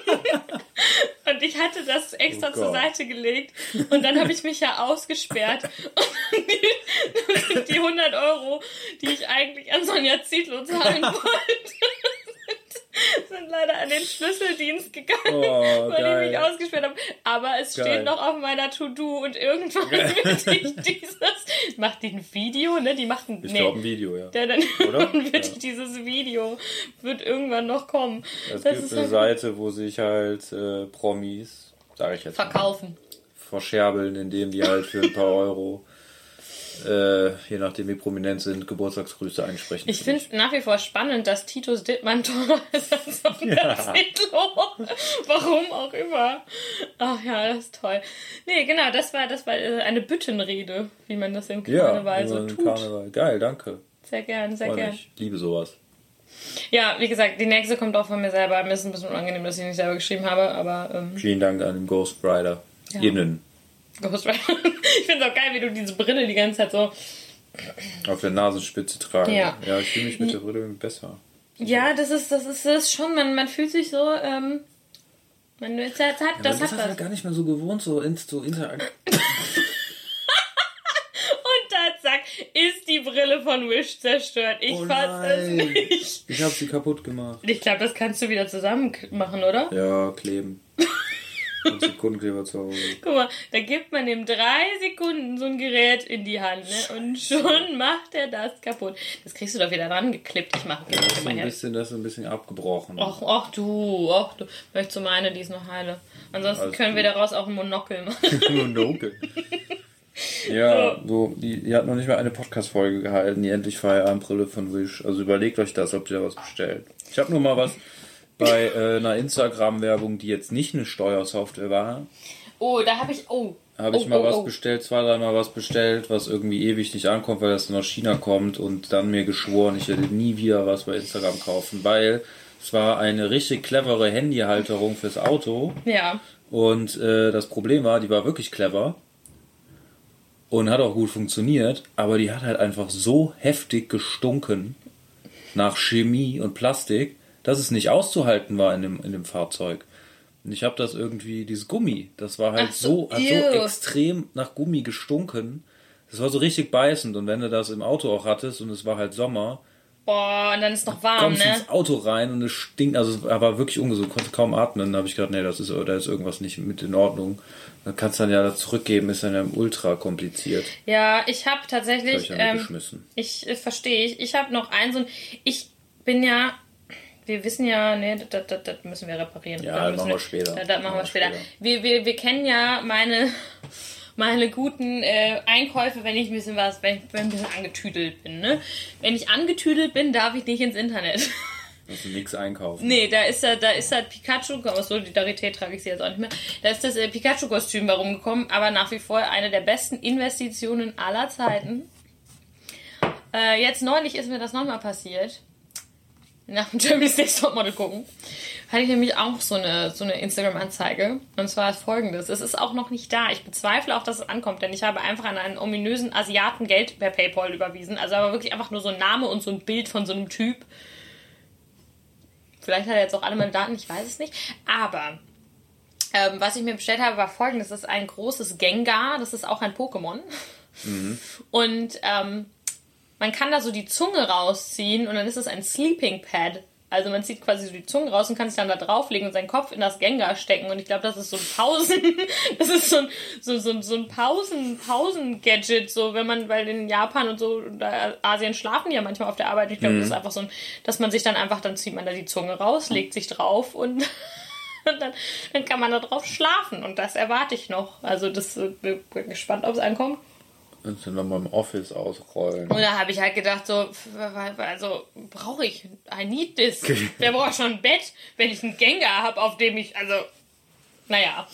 Und ich hatte das extra Oh zur. Seite gelegt. Und dann habe ich mich ja ausgesperrt. Und die, die 100 Euro, die ich eigentlich an Sonja Zietlow zahlen wollte, sind leider an den Schlüsseldienst gegangen, Oh, weil geil. die mich ausgesperrt haben. Aber es Geil. steht noch auf meiner To-Do und irgendwann wird ich dieses, macht die ein Video, ne? Die macht ein, Ich nee. glaube ein Video, ja. Ja, dann Oder? wird Ja. dieses Video wird irgendwann noch kommen. Es das gibt ist eine halt Seite, wo sich halt äh, Promis, sage ich jetzt mal, verkaufen. verscherbeln, indem die halt für ein paar Euro, äh, je nachdem wie prominent sind, Geburtstagsgrüße einsprechen. Ich finde es nach wie vor spannend, dass Titus Dittmann teurer ist als Sonja Ja. Warum auch immer. Ach ja, das ist toll. Nee, genau, das war, das war äh, eine Büttenrede, wie man das im ja, Karneval so über den tut. Karneval. Geil, danke. Sehr gern, sehr Freu gern. mich. Liebe sowas. Ja, wie gesagt, die nächste kommt auch von mir selber. Mir ist ein bisschen unangenehm, dass ich nicht selber geschrieben habe, aber ähm, Vielen Dank an den Ghost Rider. Ja. Innen. Ghostwriter. ich finde es auch geil, wie du diese Brille die ganze Zeit so. Auf der Nasenspitze tragen. Ja. ja ich fühle mich mit der Brille besser. Ja, das ist, das ist, das ist schon, man, man fühlt sich so, ähm, man, das hat, Ja, das man hat ist halt gar nicht mehr so gewohnt, so, in, so interaktiv. Und dann zack, ist die Brille von Wish zerstört. Ich Oh fass es nicht. Ich habe sie kaputt gemacht. Ich glaube, das kannst du wieder zusammen machen, oder? Ja, kleben. Und Sekundenkleber zu Hause. Guck mal, da gibt man ihm drei Sekunden so ein Gerät in die Hand, ne? Und schon macht er das kaputt. Das kriegst du doch wieder dran geklippt. Ich mache Das das ist ein bisschen, das ist ein bisschen abgebrochen. Ach, ach du, ach du. Möchtest du meine, die ist noch heile. Ansonsten Alles können wir gut. daraus auch ein Monokel machen. Monokel. Ja, so, die, die hat noch nicht mal eine Podcast-Folge gehalten, die endlich Feierabendbrille von Wish. Also überlegt euch das, ob ihr da was bestellt. Ich habe nur mal was bei äh, einer Instagram-Werbung, die jetzt nicht eine Steuersoftware war. Oh, da habe ich, oh. Habe ich oh, mal oh, was oh. bestellt, zwei, dreimal was bestellt, was irgendwie ewig nicht ankommt, weil das dann aus China kommt und dann mir geschworen, ich werde nie wieder was bei Instagram kaufen, weil es war eine richtig clevere Handyhalterung fürs Auto Ja. und äh, das Problem war, die war wirklich clever und hat auch gut funktioniert, aber die hat halt einfach so heftig gestunken nach Chemie und Plastik, dass es nicht auszuhalten war in dem, in dem Fahrzeug. Und ich habe das irgendwie, dieses Gummi, das war halt Ach so, so, hat so extrem nach Gummi gestunken. Das war so richtig beißend und wenn du das im Auto auch hattest und es war halt Sommer, Boah, und dann ist noch warm, kommst ne? ins Auto rein und es stinkt, also es war wirklich ungesund, konnte kaum atmen. Da habe ich gedacht, nee, das ist, da ist irgendwas nicht mit in Ordnung. Dann kannst du dann ja das zurückgeben, ist dann ja ultra kompliziert. Ja, ich habe Hab ich tatsächlich, ähm, ich äh, verstehe ich, ich habe noch einen so ein, ich bin ja, wir wissen ja, nee, das, das, das müssen wir reparieren. Ja, Da das machen wir später. Das, das machen wir später. später. Wir, wir, wir kennen ja meine, meine guten äh, Einkäufe, wenn ich ein bisschen was, wenn ich, wenn ich ein bisschen angetüdelt bin. Ne? Wenn ich angetüdelt bin, darf ich nicht ins Internet. Musst du nichts einkaufen. Nee, da ist da, da ist halt Pikachu, aus Solidarität trage ich sie jetzt auch nicht mehr. Da ist das äh, Pikachu-Kostüm bei rumgekommen, aber nach wie vor eine der besten Investitionen aller Zeiten. Äh, jetzt neulich ist mir das nochmal passiert. Nach dem Germany's Next Topmodel gucken. Hatte ich nämlich auch so eine, so eine Instagram-Anzeige. Und zwar folgendes. Es ist auch noch nicht da. Ich bezweifle auch, dass es ankommt, denn ich habe einfach an einen ominösen Asiaten Geld per Paypal überwiesen. Also aber wirklich einfach nur so ein Name und so ein Bild von so einem Typ. Vielleicht hat er jetzt auch alle meine Daten, ich weiß es nicht. Aber ähm, was ich mir bestellt habe, war folgendes. Das ist ein großes Gengar. Das ist auch ein Pokémon. Und ähm, man kann da so die Zunge rausziehen und dann ist es ein Sleeping Pad. Also man zieht quasi so die Zunge raus und kann sich dann da drauflegen und seinen Kopf in das Gengar stecken. Und ich glaube, das ist so ein Pausen, das ist so ein, so, so, so ein Pausen, Pausen-Gadget, so wenn man, weil in Japan und so, da Asien schlafen die ja manchmal auf der Arbeit. Ich glaube, das ist einfach so ein, dass man sich dann einfach, dann zieht man da die Zunge raus, legt sich drauf und und dann, dann kann man da drauf schlafen. Und das erwarte ich noch. Also das äh, bin gespannt, ob es ankommt. Und dann nochmal im Office ausrollen. Und da habe ich halt gedacht, so, also brauche ich, I need this. Wer braucht schon ein Bett, wenn ich einen Gengar habe, auf dem ich, also, naja,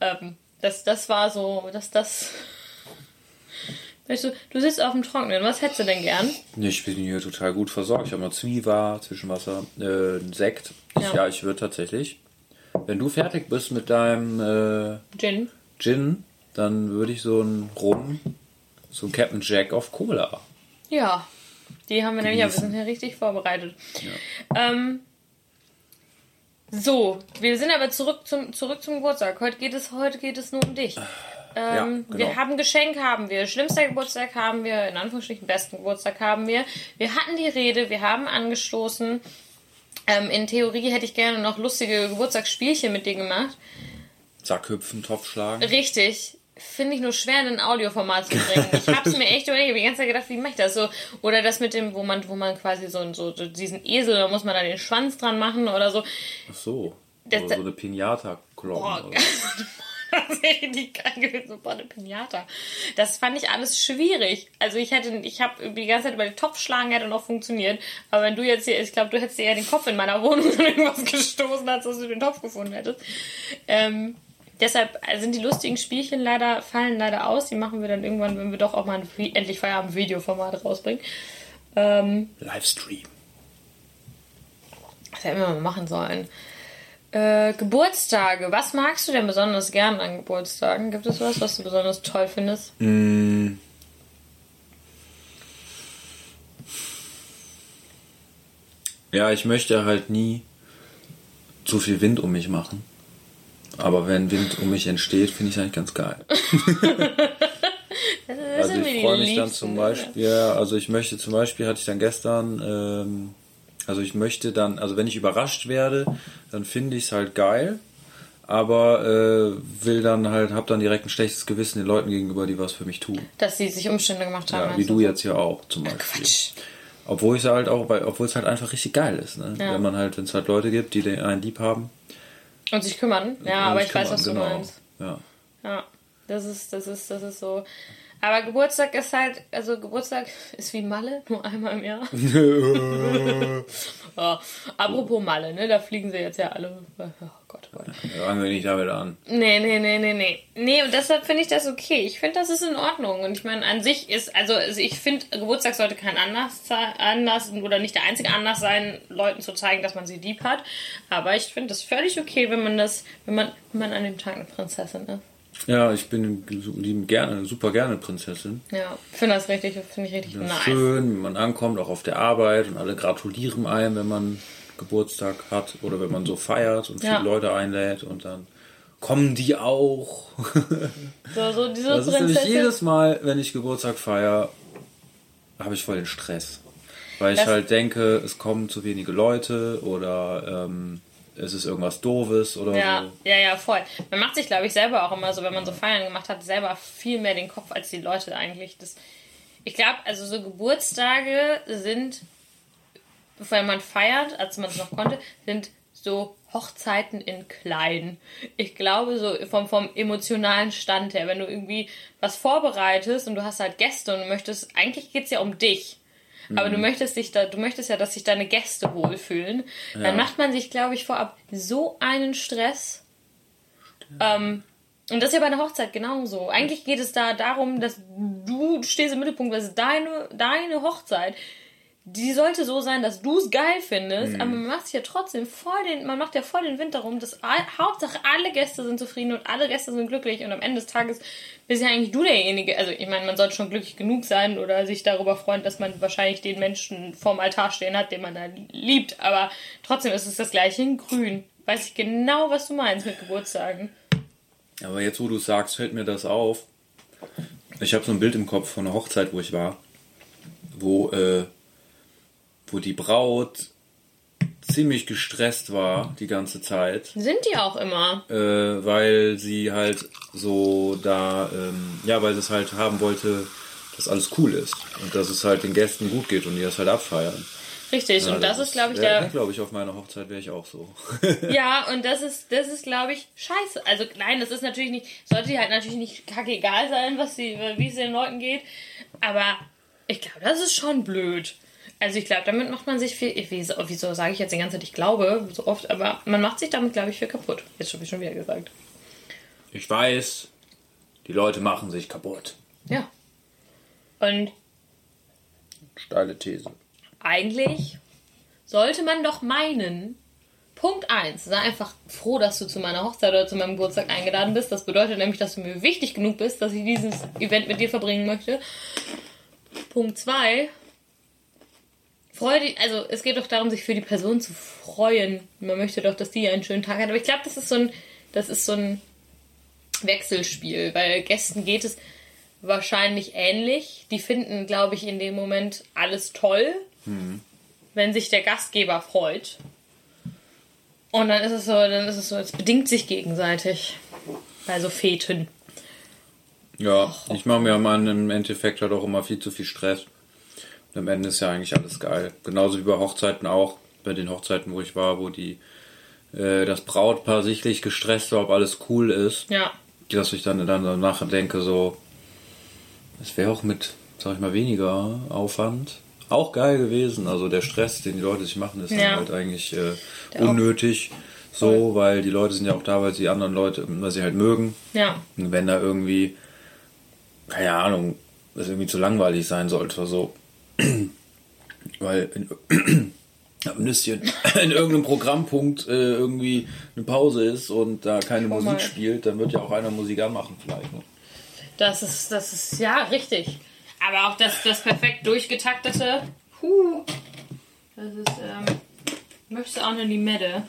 ähm, das, das war so, dass das. Weißt du, du sitzt auf dem Trockenen, was hättest du denn gern? Ich bin hier total gut versorgt. Ich habe noch Zwieber, Zwischenwasser, äh, einen Sekt. Ich, Ja. ja. ich würde tatsächlich, wenn du fertig bist mit deinem äh, Gin. Gin, dann würde ich so einen Rum, so Captain Jack auf Cola. Ja, die haben wir nämlich, ja, wir sind hier richtig vorbereitet. Ähm, so, wir sind aber zurück zum, zurück zum Geburtstag. Heute geht es, heute geht es nur um dich. Ähm, Ja, Wir genau. haben Geschenk, haben wir. Schlimmster Geburtstag haben wir, in Anführungsstrichen besten Geburtstag haben wir. Wir hatten die Rede, wir haben angestoßen. Ähm, in Theorie hätte ich gerne noch lustige Geburtstagsspielchen mit dir gemacht. Sackhüpfen, Topf schlagen. Richtig. Finde ich nur schwer in ein Audioformat zu bringen. Ich habe es mir echt überlegt, ich habe die ganze Zeit gedacht, wie mache ich das so? Oder das mit dem, wo man, wo man quasi so, so diesen Esel, da muss man da den Schwanz dran machen oder so. Ach so. Das- Oder so eine Pinata kloppen. Boah, oder so. das wäre richtig geil gewesen, so eine Pinata. Das fand ich alles schwierig. Also ich hätte, ich habe die ganze Zeit über den Topf schlagen hätte noch funktioniert. Aber wenn du jetzt hier, ich glaube, du hättest dir eher den Kopf in meiner Wohnung an irgendwas gestoßen, als dass du den Topf gefunden hättest. Ähm, deshalb sind die lustigen Spielchen leider, fallen leider aus. Die machen wir dann irgendwann, wenn wir doch auch mal ein endlich Feierabend-Videoformat rausbringen. Ähm, Livestream. was hätten wir mal machen sollen? Äh, Geburtstage. Was magst du denn besonders gern an Geburtstagen? Gibt es was, was du besonders toll findest? Ja, ich möchte halt nie zu viel Wind um mich machen. Aber wenn Wind um mich entsteht, finde ich es eigentlich ganz geil. Das Also ich freue mich dann zum? Beispiel, ja, also ich möchte zum Beispiel, hatte ich dann gestern, ähm, also ich möchte dann, also wenn ich überrascht werde, dann finde ich es halt geil, aber äh, will dann halt, hab dann direkt ein schlechtes Gewissen den Leuten gegenüber, die was für mich tun. Dass sie sich Umstände gemacht haben. Ja, wie meinst du jetzt ja auch zum Beispiel. Quatsch. Obwohl ich halt auch, obwohl es halt einfach richtig geil ist, ne? Ja. Wenn man halt, wenn es halt Leute gibt, die einen lieb haben. Und sich kümmern. Ja, und aber ich weiß, kümmern, was du genau. meinst. Ja. Ja, das ist, das ist, das ist so. Aber Geburtstag ist halt, also Geburtstag ist wie Malle, nur einmal im Jahr. ja. Apropos Malle, ne, da fliegen sie jetzt ja alle. Oh Gott, oh Gott. Fangen wir nicht damit an. Nee, nee, nee, nee, nee. Nee, und deshalb finde ich das okay. Ich finde, das ist in Ordnung. Und ich meine, an sich ist, also also ich finde, Geburtstag sollte kein Anlass, sein- Anlass oder nicht der einzige Anlass sein, Leuten zu zeigen, dass man sie lieb hat. Aber ich finde das völlig okay, wenn man das, wenn man, wenn man an dem Tag eine Prinzessin ist. Ja, ich bin lieben gerne, super gerne Prinzessin. Ja, ich finde das richtig, finde ich richtig ist nice. schön, wenn man ankommt, auch auf der Arbeit und alle gratulieren einem, wenn man Geburtstag hat oder wenn man so feiert und viele Ja. Leute einlädt und dann kommen die auch. So, so diese Das ist nämlich jedes Mal, wenn ich Geburtstag feiere, habe ich voll den Stress. Weil ich Das- halt denke, es kommen zu wenige Leute oder ähm, es ist irgendwas Doofes oder Ja, so. ja, ja, voll. Man macht sich, glaube ich, selber auch immer so, wenn man so Feiern gemacht hat, selber viel mehr den Kopf als die Leute eigentlich. Das, ich glaube, also so Geburtstage sind, wenn man feiert, als man es noch konnte, sind so Hochzeiten in klein. Ich glaube, so vom, vom emotionalen Stand her, wenn du irgendwie was vorbereitest und du hast halt Gäste und möchtest, eigentlich geht's ja um dich. Aber du möchtest dich da, du möchtest ja, dass sich deine Gäste wohlfühlen. Dann macht man sich, glaube ich, vorab so einen Stress. Ähm, und das ist ja bei einer Hochzeit genauso. Eigentlich geht es da darum, dass du, du stehst im Mittelpunkt, das ist deine, deine Hochzeit. Die sollte so sein, dass du es geil findest, aber man macht ja trotzdem voll den, man macht ja voll den Wind darum, dass all, Hauptsache alle Gäste sind zufrieden und alle Gäste sind glücklich und am Ende des Tages bist ja eigentlich du derjenige, also ich meine, man sollte schon glücklich genug sein oder sich darüber freuen, dass man wahrscheinlich den Menschen vorm Altar stehen hat, den man da liebt, aber trotzdem ist es das gleiche in grün. Weiß ich genau, was du meinst mit Geburtstagen. Aber jetzt, wo du sagst, fällt mir das auf. Ich habe so ein Bild im Kopf von einer Hochzeit, wo ich war, wo, äh, wo die Braut ziemlich gestresst war die ganze Zeit, Sind die auch immer. äh, weil sie halt so da, ähm, ja, weil sie es halt haben wollte, dass alles cool ist und dass es halt den Gästen gut geht und die das halt abfeiern. Richtig, Ja, und das, ist, glaube ich, ja, der. glaube ich, auf meiner Hochzeit wäre ich auch so. Ja, und das ist, das ist, glaube ich, scheiße. Also nein, das ist natürlich nicht, sollte dir halt natürlich nicht kacke egal sein, was die, wie es den Leuten geht. Aber ich glaube, das ist schon blöd. Also ich glaube, damit macht man sich viel. Wieso, wieso sage ich jetzt die ganze Zeit, ich glaube, so oft, aber man macht sich damit, glaube ich, viel kaputt. Jetzt habe ich schon wieder gesagt. Ich weiß, die Leute machen sich kaputt. Ja. Und Steile These. eigentlich sollte man doch meinen, Punkt 1, sei einfach froh, dass du zu meiner Hochzeit oder zu meinem Geburtstag eingeladen bist. Das bedeutet nämlich, dass du mir wichtig genug bist, dass ich dieses Event mit dir verbringen möchte. Punkt 2, freu dich, also es geht doch darum, sich für die Person zu freuen. Man möchte doch, dass die einen schönen Tag hat. Aber ich glaube, das ist so ein, das ist so ein Wechselspiel, weil Gästen geht es wahrscheinlich ähnlich. Die finden, glaube ich, in dem Moment alles toll, wenn sich der Gastgeber freut. Und dann ist es so, dann ist es so, es bedingt sich gegenseitig. Bei so Feten. Ja, ich mache mir im Endeffekt halt auch immer viel zu viel Stress. Am Ende ist ja eigentlich alles geil. Genauso wie bei Hochzeiten auch. Bei den Hochzeiten, wo ich war, wo die äh, das Brautpaar sichtlich gestresst war, ob alles cool ist. Ja. Dass ich dann, dann danach denke, so, es wäre auch mit, sag ich mal, weniger Aufwand auch geil gewesen. Also der Stress, den die Leute sich machen, ist dann Ja. halt eigentlich äh, unnötig. So, weil die Leute sind ja auch da, weil sie anderen Leute, weil sie halt mögen. Ja. Und wenn da irgendwie, keine Ahnung, das irgendwie zu langweilig sein sollte oder so. Weil in, ein bisschen in irgendeinem Programmpunkt äh, irgendwie eine Pause ist und da keine Schau Musik spielt, dann wird ja auch einer Musik anmachen vielleicht. Ne? Das ist, das ist, ja, richtig. Aber auch das, das perfekt durchgetaktete. Puh. Das ist, ähm. Möchtest du auch eine Limette?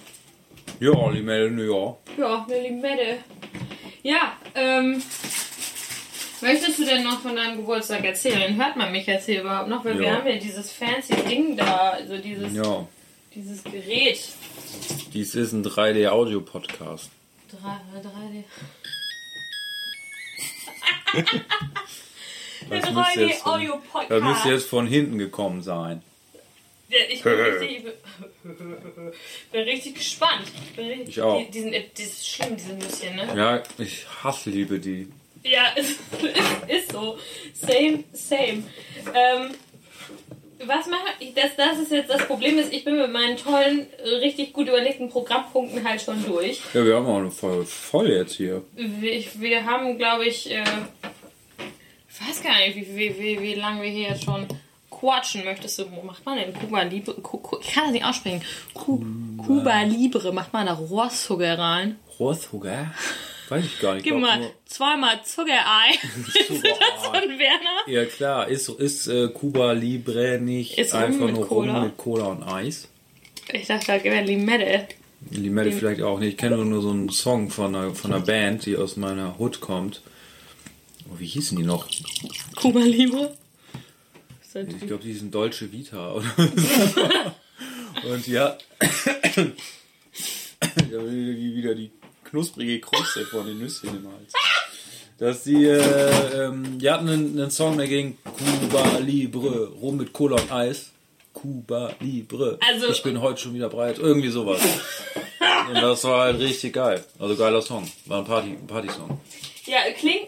Ja, Limelle, ja. Ja, eine Limette. Ja, ähm. Möchtest du denn noch von deinem Geburtstag erzählen? Hört man mich jetzt hier überhaupt noch? Weil wir Ja. haben ja dieses fancy Ding da, also dieses, Ja, dieses Gerät. dies ist ein 3D-Audio-Podcast. 3D. Das müsste jetzt von-. Das müsste jetzt von hinten gekommen sein. Ich bin richtig, bin richtig gespannt. Bin richtig, Ich auch. Die, die, sind, die ist schlimm, diese Nüsschen, ne? Ja, ich hasse liebe die. Ja, ist, ist, so. Same, same. Ähm, was mache ich? Das, das ist jetzt das Problem ist, ich bin mit meinen tollen, richtig gut überlegten Programmpunkten halt schon durch. Ja, wir haben auch eine Folge voll jetzt hier. Wir, wir haben, glaube ich, äh, ich weiß gar nicht, wie, wie, wie, wie lange wir hier jetzt schon quatschen. Möchtest du, wo macht man denn Cuba Libre? Ku, Ku, ich kann das nicht aussprechen. Ku, Cuba Libre, macht man da Rohrzucker rein? Rohrzucker? Weiß ich gar nicht. Gib glaub mal zweimal Zuckerei. Das von Werner? Ja klar, ist, ist äh, Cuba Libre nicht Ist einfach nur Cola? Rum mit Cola und Eis? Ich dachte, da wäre Limette. Limette Dem- vielleicht auch nicht. Ich kenne nur so einen Song von einer, von einer Band, die aus meiner Hood kommt. Oh, wie hießen die noch? Cuba Libre? Ich glaube, die sind Dolce Vita oder so. Und ja, da wie wieder die knusprige Kruste von den Nüsschen im Hals. Dass die, äh, ähm, die hatten einen, einen Song dagegen, Cuba Libre, Rum mit Cola und Eis. Cuba Libre. Also- ich bin heute schon wieder breit. Irgendwie sowas. Und das war halt richtig geil. Also geiler Song. War ein Party, ein Party-Song. Ja, klingt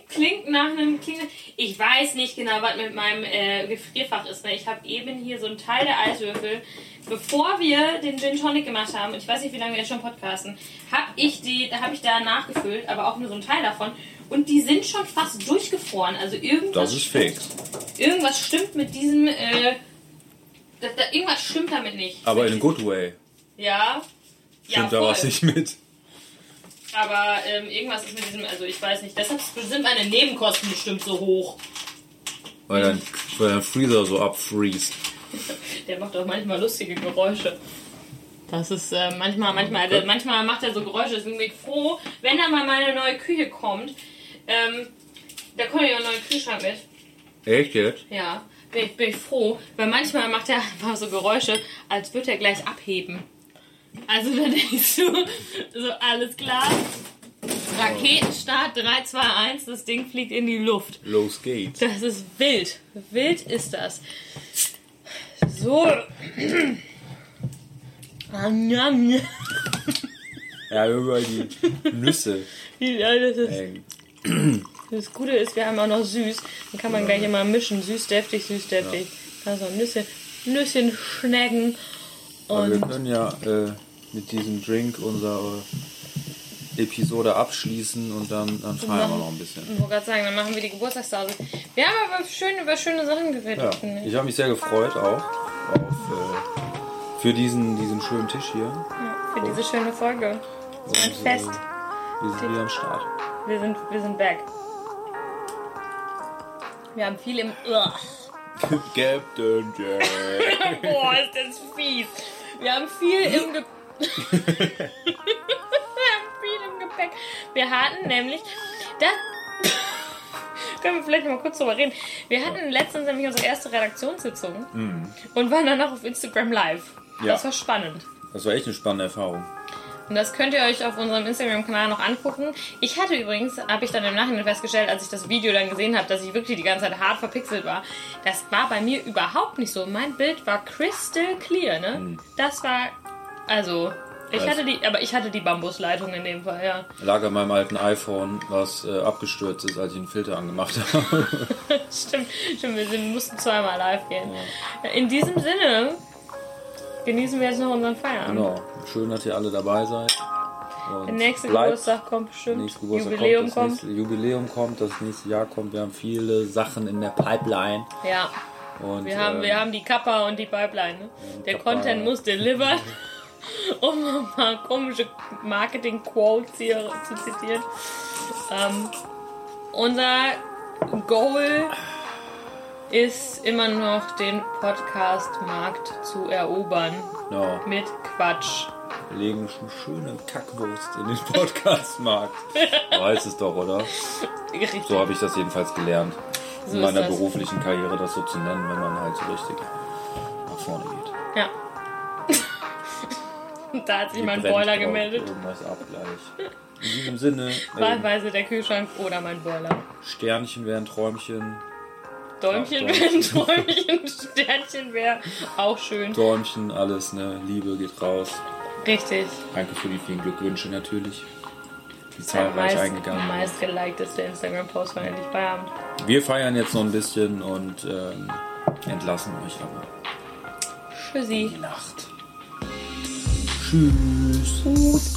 nach einem. Klingt, ich weiß nicht genau, was mit meinem äh, Gefrierfach ist. Ne? Ich habe eben hier so einen Teil der Eiswürfel. Bevor wir den Gin Tonic gemacht haben, und ich weiß nicht, wie lange wir jetzt schon podcasten, habe ich die, da habe ich da nachgefüllt, aber auch nur so einen Teil davon. Und die sind schon fast durchgefroren. Also irgendwas, Das ist fake. irgendwas stimmt mit diesem. Äh, da, da, irgendwas stimmt damit nicht. Aber in a good way. Ja. Ja, Stimmt da voll. was nicht mit. Aber ähm, irgendwas ist mit diesem, also ich weiß nicht, deshalb sind meine Nebenkosten bestimmt so hoch. Weil dein, weil dein Freezer so abfreest. Der macht auch manchmal lustige Geräusche. Das ist äh, manchmal, manchmal, der, manchmal macht er so Geräusche, deswegen bin ich froh, wenn da mal meine neue Küche kommt. Ähm, da kommt ja ein neuer Kühlschrank mit. Echt jetzt? Ja, bin ich, bin ich froh, weil manchmal macht er einfach so Geräusche, als würde er gleich abheben. Also dann denkst du, so alles klar. Raketenstart 3, 2, 1, das Ding fliegt in die Luft. Los geht's. Das ist wild. Wild ist das. So. Ah. Ja, überall die Nüsse Ja, das, ist, das Gute ist, wir haben auch noch süß. Dann kann man gleich immer mischen. Süß, deftig, süß, deftig. Kannst auch Nüsse, Nüsschen schnecken. Aber wir Und können ja äh, mit diesem Drink unsere Episode abschließen und dann, dann feiern wir noch ein bisschen. ich wollte gerade sagen, dann machen wir die Geburtstagssause. Wir haben aber schön über schöne Sachen geredet. Ja, finde ich. ich habe mich sehr gefreut auch auf, äh, für diesen, diesen schönen Tisch hier. Für diese schöne Folge. Und, ein Fest. Äh, wir sind wieder am Start. Wir sind, wir sind back. Wir haben viel im. Captain Jack. Boah, ist das fies. Wir haben viel im Gepäck. viel im Gepäck. Wir hatten nämlich. Das. Können wir vielleicht noch mal kurz drüber reden. Wir hatten letztens nämlich unsere erste Redaktionssitzung und waren danach auf Instagram live. Ja. Das war spannend. Das war echt eine spannende Erfahrung. Und das könnt ihr euch auf unserem Instagram-Kanal noch angucken. Ich hatte übrigens, habe ich dann im Nachhinein festgestellt, als ich das Video dann gesehen habe, dass ich wirklich die ganze Zeit hart verpixelt war. Das war bei mir überhaupt nicht so. Mein Bild war crystal clear, ne? Das war, also, ich Weiß. hatte die, aber ich hatte die Bambusleitung in dem Fall, ja. Lag an meinem alten iPhone, was äh, abgestürzt ist, als ich einen Filter angemacht habe. Stimmt, stimmt, wir sind, mussten zweimal live gehen. In diesem Sinne genießen wir jetzt noch unseren Feierabend. genau. Schön, dass ihr alle dabei seid. Und Der nächste bleibt. Geburtstag kommt bestimmt. Nächste Geburtstag Jubiläum kommt, kommt. das nächste Jubiläum kommt, das nächste Jahr kommt. Wir haben viele Sachen in der Pipeline. Ja, Und, wir haben, ähm, wir haben die Kappa und die Pipeline. Ne? Der Kappa. Content muss delivern. um paar komische Marketing-Quotes hier zu zitieren. Ähm, unser Goal ist immer noch den Podcast-Markt zu erobern. ja, Mit Quatsch. wir legen eine schöne Kackwurst in den Podcast-Markt. Du weißt es doch, oder? Richtig. So habe ich das jedenfalls gelernt. So in meiner beruflichen Karriere das so zu nennen, wenn man halt so richtig nach vorne geht. Ja. Da hat sich mein Boiler gemeldet. Irgendwas ab gleich. In diesem Sinne, ähm, Wahlweise der Kühlschrank oder mein Boiler. Sternchen wären Träumchen, Däumchen Ach, wäre ein Träumchen, Sternchen wäre auch schön. Däumchen, alles, ne? Liebe geht raus. Richtig. Danke für die vielen Glückwünsche natürlich. Die Der zahlreich meist, eingegangen. meist gelikedeste Instagram-Post von Endlich Feierabend. Wir feiern jetzt noch ein bisschen und ähm, entlassen euch aber Tschüssi. Nacht. Tschüss. Tschüss.